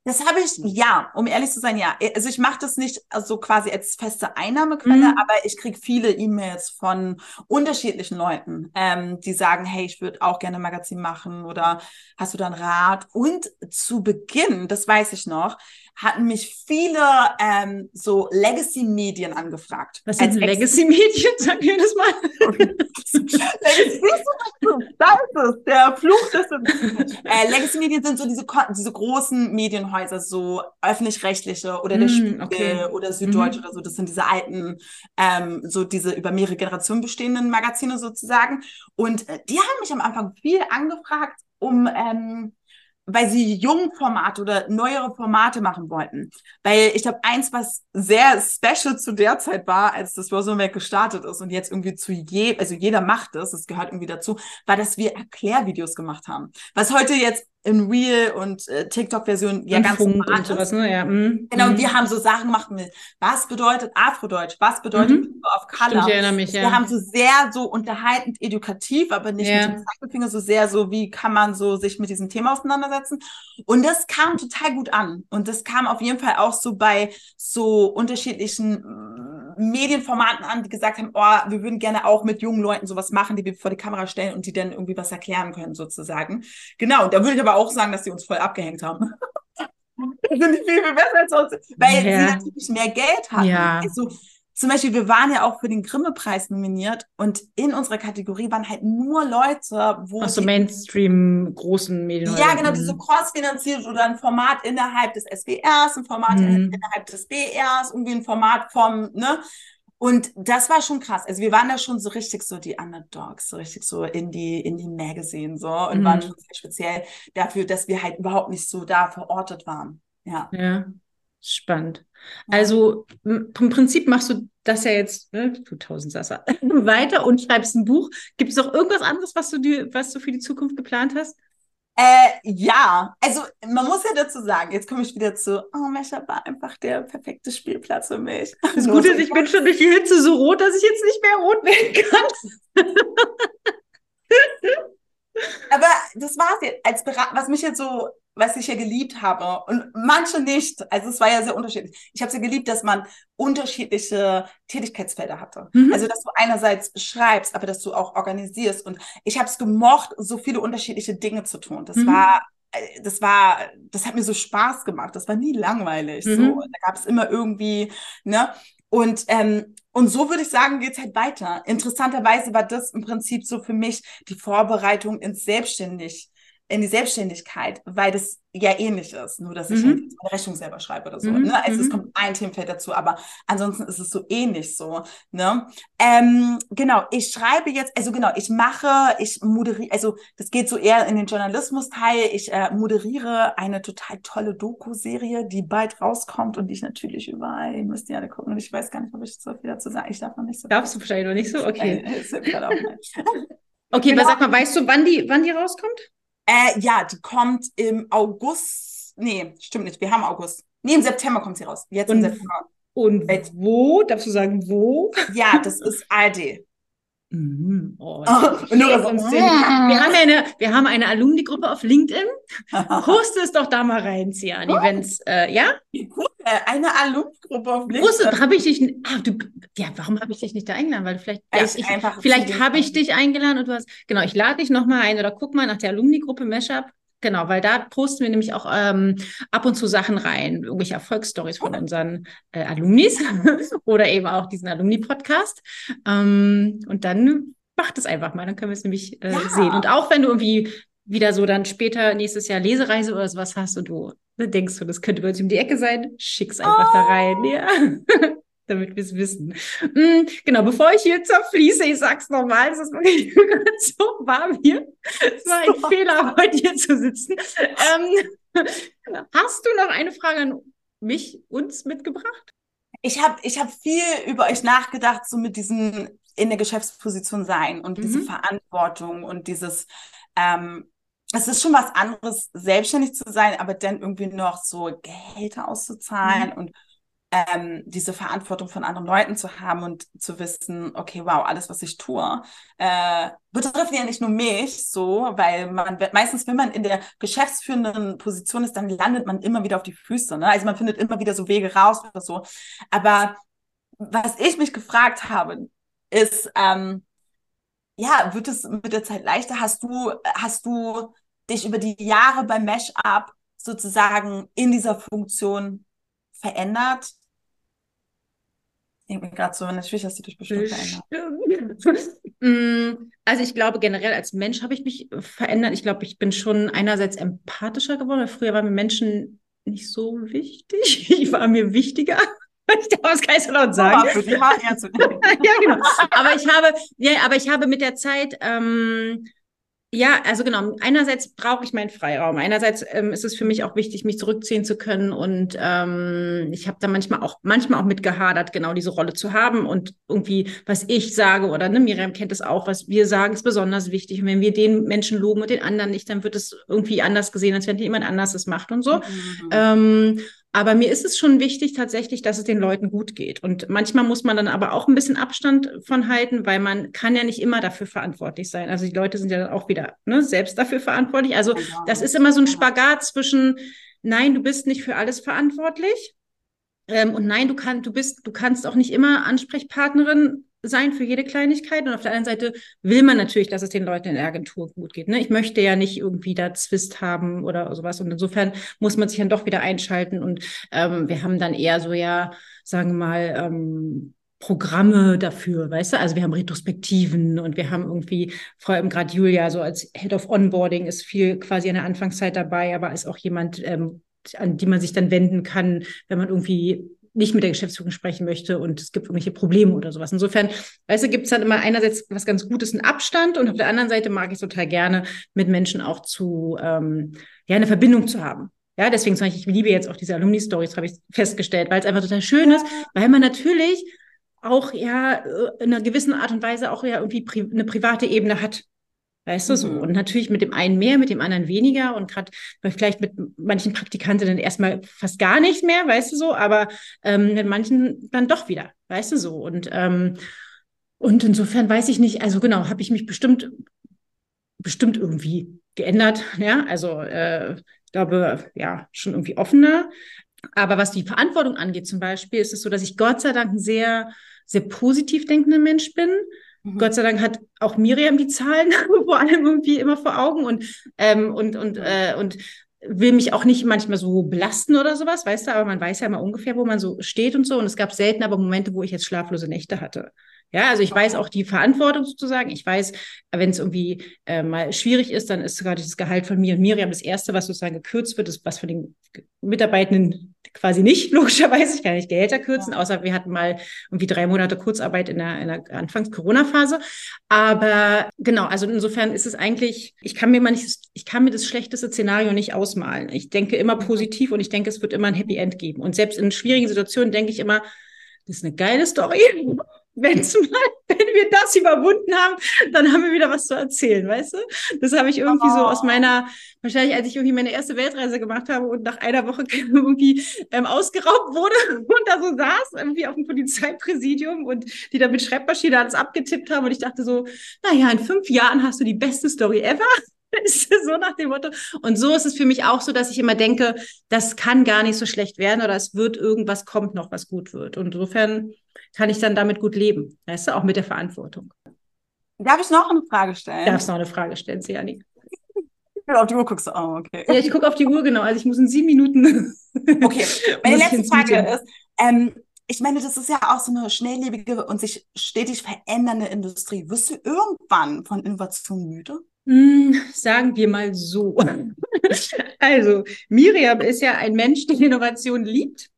Das habe ich, ja, um ehrlich zu sein, ja. Also ich mache das nicht so quasi als feste Einnahmequelle, mhm. aber ich kriege viele E-Mails von unterschiedlichen Leuten, ähm, die sagen, hey, ich würde auch gerne ein Magazin machen oder hast du da einen Rat? Und zu Beginn, das weiß ich noch, hatten mich viele ähm, so Legacy-Medien angefragt. Was sind Legacy-Medien? Sag mir das mal. da ist es, der Fluch des äh, Legacy-Medien sind so diese, diese großen Medienhäuser, so öffentlich-rechtliche oder der mm, Spiegel okay. oder mhm. oder so. Das sind diese alten, ähm, so diese über mehrere Generationen bestehenden Magazine sozusagen. Und äh, die haben mich am Anfang viel angefragt, um ähm, weil sie Jungformate oder neuere Formate machen wollten. Weil ich glaube, eins, was sehr special zu der Zeit war, als das Rosenberg gestartet ist und jetzt irgendwie zu je, also jeder macht das, das gehört irgendwie dazu, war, dass wir Erklärvideos gemacht haben. Was heute jetzt in Real und äh, TikTok-Version ja ganz Funk und sowas, ne? Ja. Mhm. Genau, und wir mhm. haben so Sachen gemacht mit, was bedeutet Afrodeutsch, was bedeutet mhm. People of Color. Stimmt, ich erinnere mich, ja. Wir haben so sehr so unterhaltend edukativ, aber nicht ja. mit dem Zeigefinger, so sehr so, wie kann man so sich mit diesem Thema auseinandersetzen. Und das kam total gut an. Und das kam auf jeden Fall auch so bei so unterschiedlichen Medienformaten an, die gesagt haben, oh, wir würden gerne auch mit jungen Leuten sowas machen, die wir vor die Kamera stellen und die dann irgendwie was erklären können, sozusagen. Genau, da würde ich aber auch sagen, dass die uns voll abgehängt haben. sind die viel, viel besser als uns, weil ja. sie natürlich mehr Geld haben. Ja. Also, zum Beispiel, wir waren ja auch für den Grimme-Preis nominiert und in unserer Kategorie waren halt nur Leute, wo. Aus so Mainstream großen Medien. Ja, genau, die so crossfinanziert oder ein Format innerhalb des SWRs, ein Format mhm. innerhalb des BRs, irgendwie ein Format vom, ne? Und das war schon krass. Also wir waren da schon so richtig so die Underdogs, so richtig so in die, in die Magazine so und mhm. waren schon sehr speziell dafür, dass wir halt überhaupt nicht so da verortet waren. Ja. Ja. Spannend. Also im Prinzip machst du das ja jetzt, ne, du Tausendsasser, weiter und schreibst ein Buch. Gibt es noch irgendwas anderes, was du dir, was du für die Zukunft geplant hast? Äh, ja, also man muss ja dazu sagen, jetzt komme ich wieder zu, oh, Mesha war einfach der perfekte Spielplatz für mich. Das Gute ist, ich bin schon durch die Hitze so rot, dass ich jetzt nicht mehr rot werden kann. Aber das war es jetzt, als Berat was mich jetzt so was ich ja geliebt habe und manche nicht. Also es war ja sehr unterschiedlich. Ich habe es ja geliebt, dass man unterschiedliche Tätigkeitsfelder hatte. Mhm. Also dass du einerseits schreibst, aber dass du auch organisierst. Und ich habe es gemocht, so viele unterschiedliche Dinge zu tun. Das mhm. war äh, das war, das hat mir so Spaß gemacht. Das war nie langweilig. Mhm. So, da gab es immer irgendwie, ne? Und ähm, und so würde ich sagen, geht's halt weiter. Interessanterweise war das im Prinzip so für mich die Vorbereitung ins Selbstständig in die Selbstständigkeit, weil das ja ähnlich ist, nur dass ich mhm. halt meine Rechnung selber schreibe oder so. Mhm. Ne? Also mhm. es kommt ein Themenfeld dazu, aber ansonsten ist es so ähnlich so. Ne? Ähm, genau, ich schreibe jetzt, also genau, ich mache, ich moderiere, also das geht so eher in den Journalismus-Teil. Ich äh, moderiere eine total tolle Doku-Serie, die bald rauskommt und die ich natürlich überall, ihr müsst ihr alle gucken und ich weiß gar nicht, ob ich so viel dazu sagen. Ich darf noch nicht so. Darfst du wahrscheinlich noch nicht so? Okay. okay, genau. aber sag mal, weißt du, wann die, wann die rauskommt? Äh, ja, die kommt im August. Nee, stimmt nicht. Wir haben August. Nee, im September kommt sie raus. Jetzt und, im September. Und wo? Darfst du sagen, wo? Ja, das ist ARD. Mhm. Oh, oh, wir, haben eine, wir haben eine Alumni-Gruppe auf LinkedIn. Poste es doch da mal rein, Ciani, oh. wenn's, äh, ja? Cool, eine Alumni-Gruppe auf LinkedIn. Habe ich dich, ah, du, ja, warum habe ich dich nicht da eingeladen? Weil vielleicht, ja, ich, vielleicht habe ich dich eingeladen und du hast, genau, ich lade dich nochmal ein oder guck mal nach der Alumni-Gruppe Mashup. Genau, weil da posten wir nämlich auch ähm, ab und zu Sachen rein, irgendwelche Erfolgsstories von unseren äh, Alumnis oder eben auch diesen Alumni-Podcast. Ähm, und dann macht es einfach mal, dann können wir es nämlich äh, ja. sehen. Und auch wenn du irgendwie wieder so dann später nächstes Jahr Lesereise oder sowas hast und du denkst, du, das könnte bei uns um die Ecke sein, schick's einfach oh. da rein. Ja. damit wir es wissen. Mhm, genau, bevor ich hier zerfließe, ich sag's nochmal, es ist wirklich so warm hier. Es war ein so. Fehler, heute hier zu sitzen. Ähm, hast du noch eine Frage an mich, uns mitgebracht? Ich habe ich hab viel über euch nachgedacht, so mit diesem in der Geschäftsposition sein und mhm. diese Verantwortung und dieses, ähm, es ist schon was anderes, selbstständig zu sein, aber dann irgendwie noch so Gehälter auszuzahlen mhm. und ähm, diese Verantwortung von anderen Leuten zu haben und zu wissen, okay, wow, alles, was ich tue, äh, betrifft ja nicht nur mich so, weil man meistens, wenn man in der geschäftsführenden Position ist, dann landet man immer wieder auf die Füße. Ne? Also man findet immer wieder so Wege raus oder so. Aber was ich mich gefragt habe, ist, ähm, ja, wird es mit der Zeit leichter? Hast du, hast du dich über die Jahre beim Mesh-Up sozusagen in dieser Funktion verändert? denke mir gerade so, natürlich hast du dich bestimmt verändert. Mm, also ich glaube generell als Mensch habe ich mich verändert. Ich glaube, ich bin schon einerseits empathischer geworden. Früher waren mir Menschen nicht so wichtig. Ich war mir wichtiger. Ich darf es gar nicht so laut sagen. Oh, ja, genau. Aber ich habe, ja, aber ich habe mit der Zeit ähm, ja, also genau. Einerseits brauche ich meinen Freiraum. Einerseits ähm, ist es für mich auch wichtig, mich zurückziehen zu können. Und ähm, ich habe da manchmal auch manchmal auch mit gehadert, genau diese Rolle zu haben. Und irgendwie, was ich sage, oder ne, Miriam kennt es auch, was wir sagen, ist besonders wichtig. Und wenn wir den Menschen loben und den anderen nicht, dann wird es irgendwie anders gesehen, als wenn jemand anders es macht und so. Mhm. Ähm, aber mir ist es schon wichtig tatsächlich, dass es den Leuten gut geht. Und manchmal muss man dann aber auch ein bisschen Abstand von halten, weil man kann ja nicht immer dafür verantwortlich sein. Also die Leute sind ja dann auch wieder ne, selbst dafür verantwortlich. Also genau. das ist immer so ein Spagat zwischen, nein, du bist nicht für alles verantwortlich. Ähm, und nein, du kannst, du bist, du kannst auch nicht immer Ansprechpartnerin sein für jede Kleinigkeit. Und auf der anderen Seite will man natürlich, dass es den Leuten in der Agentur gut geht. Ne? Ich möchte ja nicht irgendwie da Zwist haben oder sowas. Und insofern muss man sich dann doch wieder einschalten. Und ähm, wir haben dann eher so, ja, sagen wir mal, ähm, Programme dafür, weißt du? Also wir haben Retrospektiven und wir haben irgendwie, vor allem gerade Julia, so als Head of Onboarding ist viel quasi in der Anfangszeit dabei, aber ist auch jemand, ähm, an die man sich dann wenden kann, wenn man irgendwie nicht mit der Geschäftsführung sprechen möchte und es gibt irgendwelche Probleme oder sowas. Insofern, weißt du, gibt es dann immer einerseits was ganz Gutes, einen Abstand und auf der anderen Seite mag ich total gerne, mit Menschen auch zu, ähm, ja, eine Verbindung zu haben. Ja, deswegen zum Beispiel, ich liebe jetzt auch diese Alumni-Stories, habe ich festgestellt, weil es einfach total schön ist, weil man natürlich auch ja in einer gewissen Art und Weise auch ja irgendwie pri eine private Ebene hat Weißt du so? Mhm. Und natürlich mit dem einen mehr, mit dem anderen weniger und gerade vielleicht mit manchen Praktikantinnen erstmal fast gar nicht mehr, weißt du so, aber ähm, mit manchen dann doch wieder, weißt du so. Und, ähm, und insofern weiß ich nicht, also genau, habe ich mich bestimmt, bestimmt irgendwie geändert, ja, also äh, ich glaube, ja, schon irgendwie offener. Aber was die Verantwortung angeht, zum Beispiel, ist es so, dass ich Gott sei Dank ein sehr, sehr positiv denkender Mensch bin. Mhm. Gott sei Dank hat auch Miriam die Zahlen vor allem irgendwie immer vor Augen und, ähm, und, und, äh, und will mich auch nicht manchmal so belasten oder sowas, weißt du, aber man weiß ja immer ungefähr, wo man so steht und so. Und es gab selten aber Momente, wo ich jetzt schlaflose Nächte hatte. Ja, also ich weiß auch die Verantwortung sozusagen. Ich weiß, wenn es irgendwie äh, mal schwierig ist, dann ist sogar das Gehalt von mir und Miriam das erste, was sozusagen gekürzt wird, ist was von den Mitarbeitenden quasi nicht, logischerweise. Ich kann nicht Gehälter kürzen, außer wir hatten mal irgendwie drei Monate Kurzarbeit in der, in der Anfangs-Corona-Phase. Aber genau, also insofern ist es eigentlich, ich kann mir mal nicht, ich kann mir das schlechteste Szenario nicht ausmalen. Ich denke immer mhm. positiv und ich denke, es wird immer ein Happy End geben. Und selbst in schwierigen Situationen denke ich immer, das ist eine geile Story wenn's mal, wenn wir das überwunden haben, dann haben wir wieder was zu erzählen, weißt du? Das habe ich irgendwie oh. so aus meiner, wahrscheinlich als ich irgendwie meine erste Weltreise gemacht habe und nach einer Woche irgendwie ähm, ausgeraubt wurde und da so saß, irgendwie auf dem Polizeipräsidium und die da mit Schreibmaschine alles abgetippt haben und ich dachte so, naja, in fünf Jahren hast du die beste Story ever. so nach dem Motto. Und so ist es für mich auch so, dass ich immer denke, das kann gar nicht so schlecht werden oder es wird irgendwas kommt noch, was gut wird. Und insofern kann ich dann damit gut leben. Weißt du, auch mit der Verantwortung. Darf ich noch eine Frage stellen? Darfst noch eine Frage stellen, Siani? Auf die Uhr guckst du, oh, okay. Ja, ich gucke auf die Uhr, genau. Also ich muss in sieben Minuten. Okay, meine letzte Frage ist, ähm, ich meine, das ist ja auch so eine schnelllebige und sich stetig verändernde Industrie. Wirst du irgendwann von Innovation müde? Hm, sagen wir mal so. also, Miriam ist ja ein Mensch, der Innovation liebt.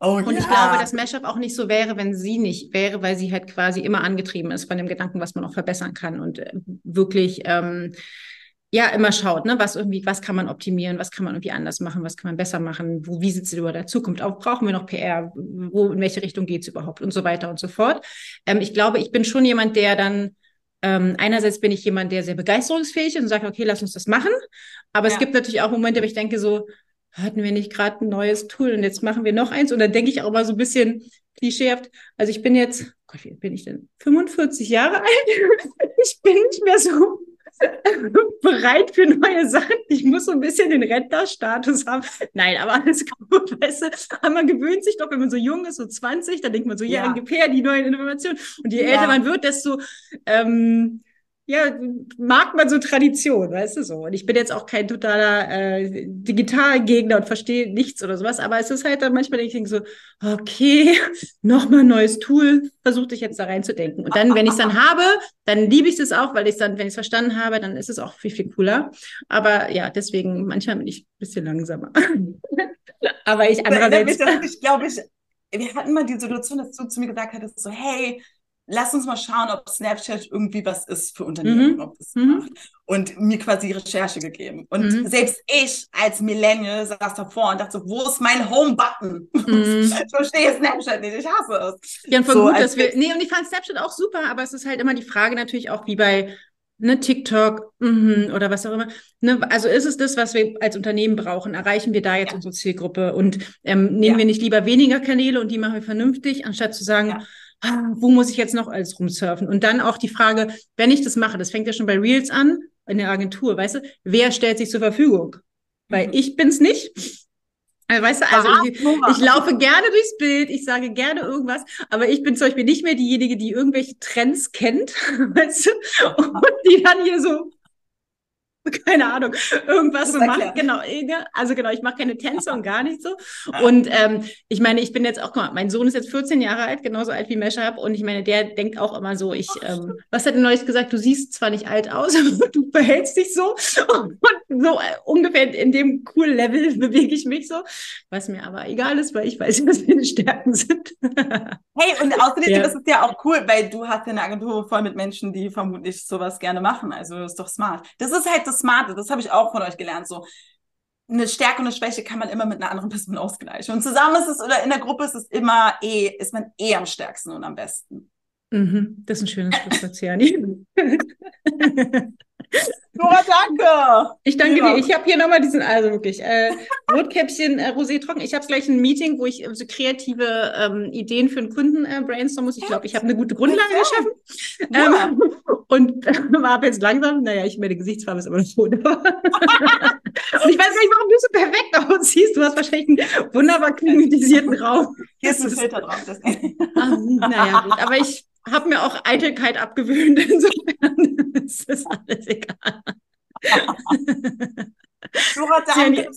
Oh, und ja. ich glaube, dass Mashup auch nicht so wäre, wenn sie nicht wäre, weil sie halt quasi immer angetrieben ist von dem Gedanken, was man noch verbessern kann und äh, wirklich ähm, ja immer schaut, ne, was irgendwie, was kann man optimieren, was kann man irgendwie anders machen, was kann man besser machen, wo, wie sieht es über der Zukunft auf, brauchen wir noch PR, wo, in welche Richtung geht es überhaupt und so weiter und so fort. Ähm, ich glaube, ich bin schon jemand, der dann ähm, einerseits bin ich jemand, der sehr begeisterungsfähig ist und sagt, okay, lass uns das machen. Aber ja. es gibt natürlich auch Momente, wo ich denke so, hatten wir nicht gerade ein neues Tool und jetzt machen wir noch eins. Und dann denke ich auch mal so ein bisschen klischeehaft. Also ich bin jetzt, Gott, wie bin ich denn? 45 Jahre alt. ich bin nicht mehr so bereit für neue Sachen. Ich muss so ein bisschen den Rentnerstatus haben. Nein, aber alles gut, weißt du. man gewöhnt sich doch, wenn man so jung ist, so 20, dann denkt man so, ja, ja ungefähr die neuen Informationen. Und je ja. älter man wird, desto ähm, ja, mag man so Tradition, weißt du so. Und ich bin jetzt auch kein totaler äh, Digitalgegner und verstehe nichts oder sowas, aber es ist halt dann manchmal, ich denke so, okay, nochmal ein neues Tool, versuche ich jetzt da reinzudenken. Und dann, wenn ich es dann habe, dann liebe ich es auch, weil ich dann, wenn ich es verstanden habe, dann ist es auch viel, viel cooler. Aber ja, deswegen, manchmal bin ich ein bisschen langsamer. aber ich andererseits... Ich glaube, ich, wir hatten mal die Situation, dass du zu mir gesagt hattest, so, hey, lass uns mal schauen, ob Snapchat irgendwie was ist für Unternehmen, mhm. ob das mhm. macht. Und mir quasi Recherche gegeben. Und mhm. selbst ich als Millennial saß davor und dachte so, wo ist mein Home-Button? Mhm. ich verstehe Snapchat nicht, ich hasse es. Ja, und voll so, gut, dass wir, nee, und ich fand Snapchat auch super, aber es ist halt immer die Frage natürlich auch, wie bei ne, TikTok mh, oder was auch immer. Ne, also ist es das, was wir als Unternehmen brauchen? Erreichen wir da jetzt ja. unsere Zielgruppe? Und ähm, nehmen ja. wir nicht lieber weniger Kanäle und die machen wir vernünftig, anstatt zu sagen, ja wo muss ich jetzt noch alles rumsurfen? Und dann auch die Frage, wenn ich das mache, das fängt ja schon bei Reels an, in der Agentur, weißt du, wer stellt sich zur Verfügung? Weil mhm. ich bin's nicht. Also, weißt du, also ich, ich, laufe gerne durchs Bild, ich sage gerne irgendwas, aber ich bin zum Beispiel nicht mehr diejenige, die irgendwelche Trends kennt, weißt du, und die dann hier so keine Ahnung, irgendwas so machen. Genau, also genau, ich mache keine Tänze und gar nicht so. Und ähm, ich meine, ich bin jetzt auch, guck mal, mein Sohn ist jetzt 14 Jahre alt, genauso alt wie Meshup. Und ich meine, der denkt auch immer so, ich, ähm, was hat er neulich gesagt? Du siehst zwar nicht alt aus, aber du verhältst dich so. Und so äh, ungefähr in dem coolen Level bewege ich mich so. Was mir aber egal ist, weil ich weiß, was meine Stärken sind. hey, und außerdem ja. ist es ja auch cool, weil du hast ja eine Agentur voll mit Menschen, die vermutlich sowas gerne machen. Also ist doch smart. Das ist halt das Smarte, das habe ich auch von euch gelernt. So, eine Stärke und eine Schwäche kann man immer mit einer anderen Person ausgleichen. Und zusammen ist es, oder in der Gruppe ist es immer eh, ist man eh am stärksten und am besten. Mhm, das ist ein schönes Schlusswort, Jani. Nora, danke. Ich danke Ja. dir. Ich habe hier nochmal diesen, also wirklich, äh, Rotkäppchen, äh, Rosé trocken. Ich habe gleich ein Meeting, wo ich äh, so kreative ähm, Ideen für einen Kunden äh, brainstormen muss. Ich glaube, ich habe eine gute Grundlage geschaffen. Ja. Ähm, und habe jetzt langsam, naja, ich meine Gesichtsfarbe ist aber noch wunderbar. und ich weiß gar nicht, warum du so perfekt aussiehst. Du hast wahrscheinlich einen wunderbar klimatisierten Raum. Hier ist ein Filter drauf. Das Ähm, naja, gut, aber ich habe mir auch Eitelkeit abgewöhnt. Insofern ist das alles egal. Du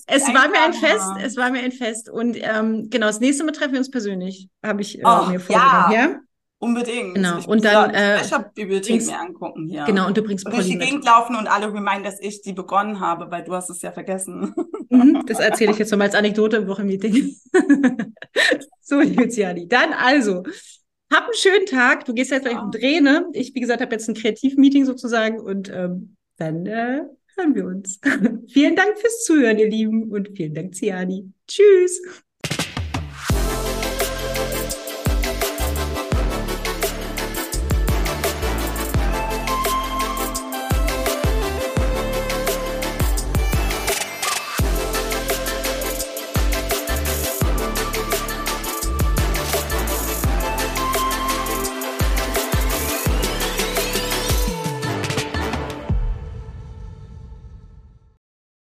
es war mir ein Fest, es war mir ein Fest. Und ähm, genau, das nächste Mal treffen wir uns persönlich, habe ich äh, Oh, mir vorgenommen. Ja. Unbedingt. Genau. Ich Und dann, da äh, die Fächerbibliothek bringst- mir angucken hier. Genau, und du bringst Und durch die. Gegend laufen und alle reminden, dass ich die begonnen habe, weil du hast es ja vergessen. Mhm, das erzähle ich jetzt nochmal als Anekdote im Wochenmeeting. so, Luciani. Dann also, hab einen schönen Tag. Du gehst jetzt gleich Ja. um Dreh, ne? Ich, wie gesagt, habe jetzt ein Kreativmeeting sozusagen und ähm, dann äh, hören wir uns. vielen Dank fürs Zuhören, ihr Lieben, und vielen Dank, Ciani. Tschüss.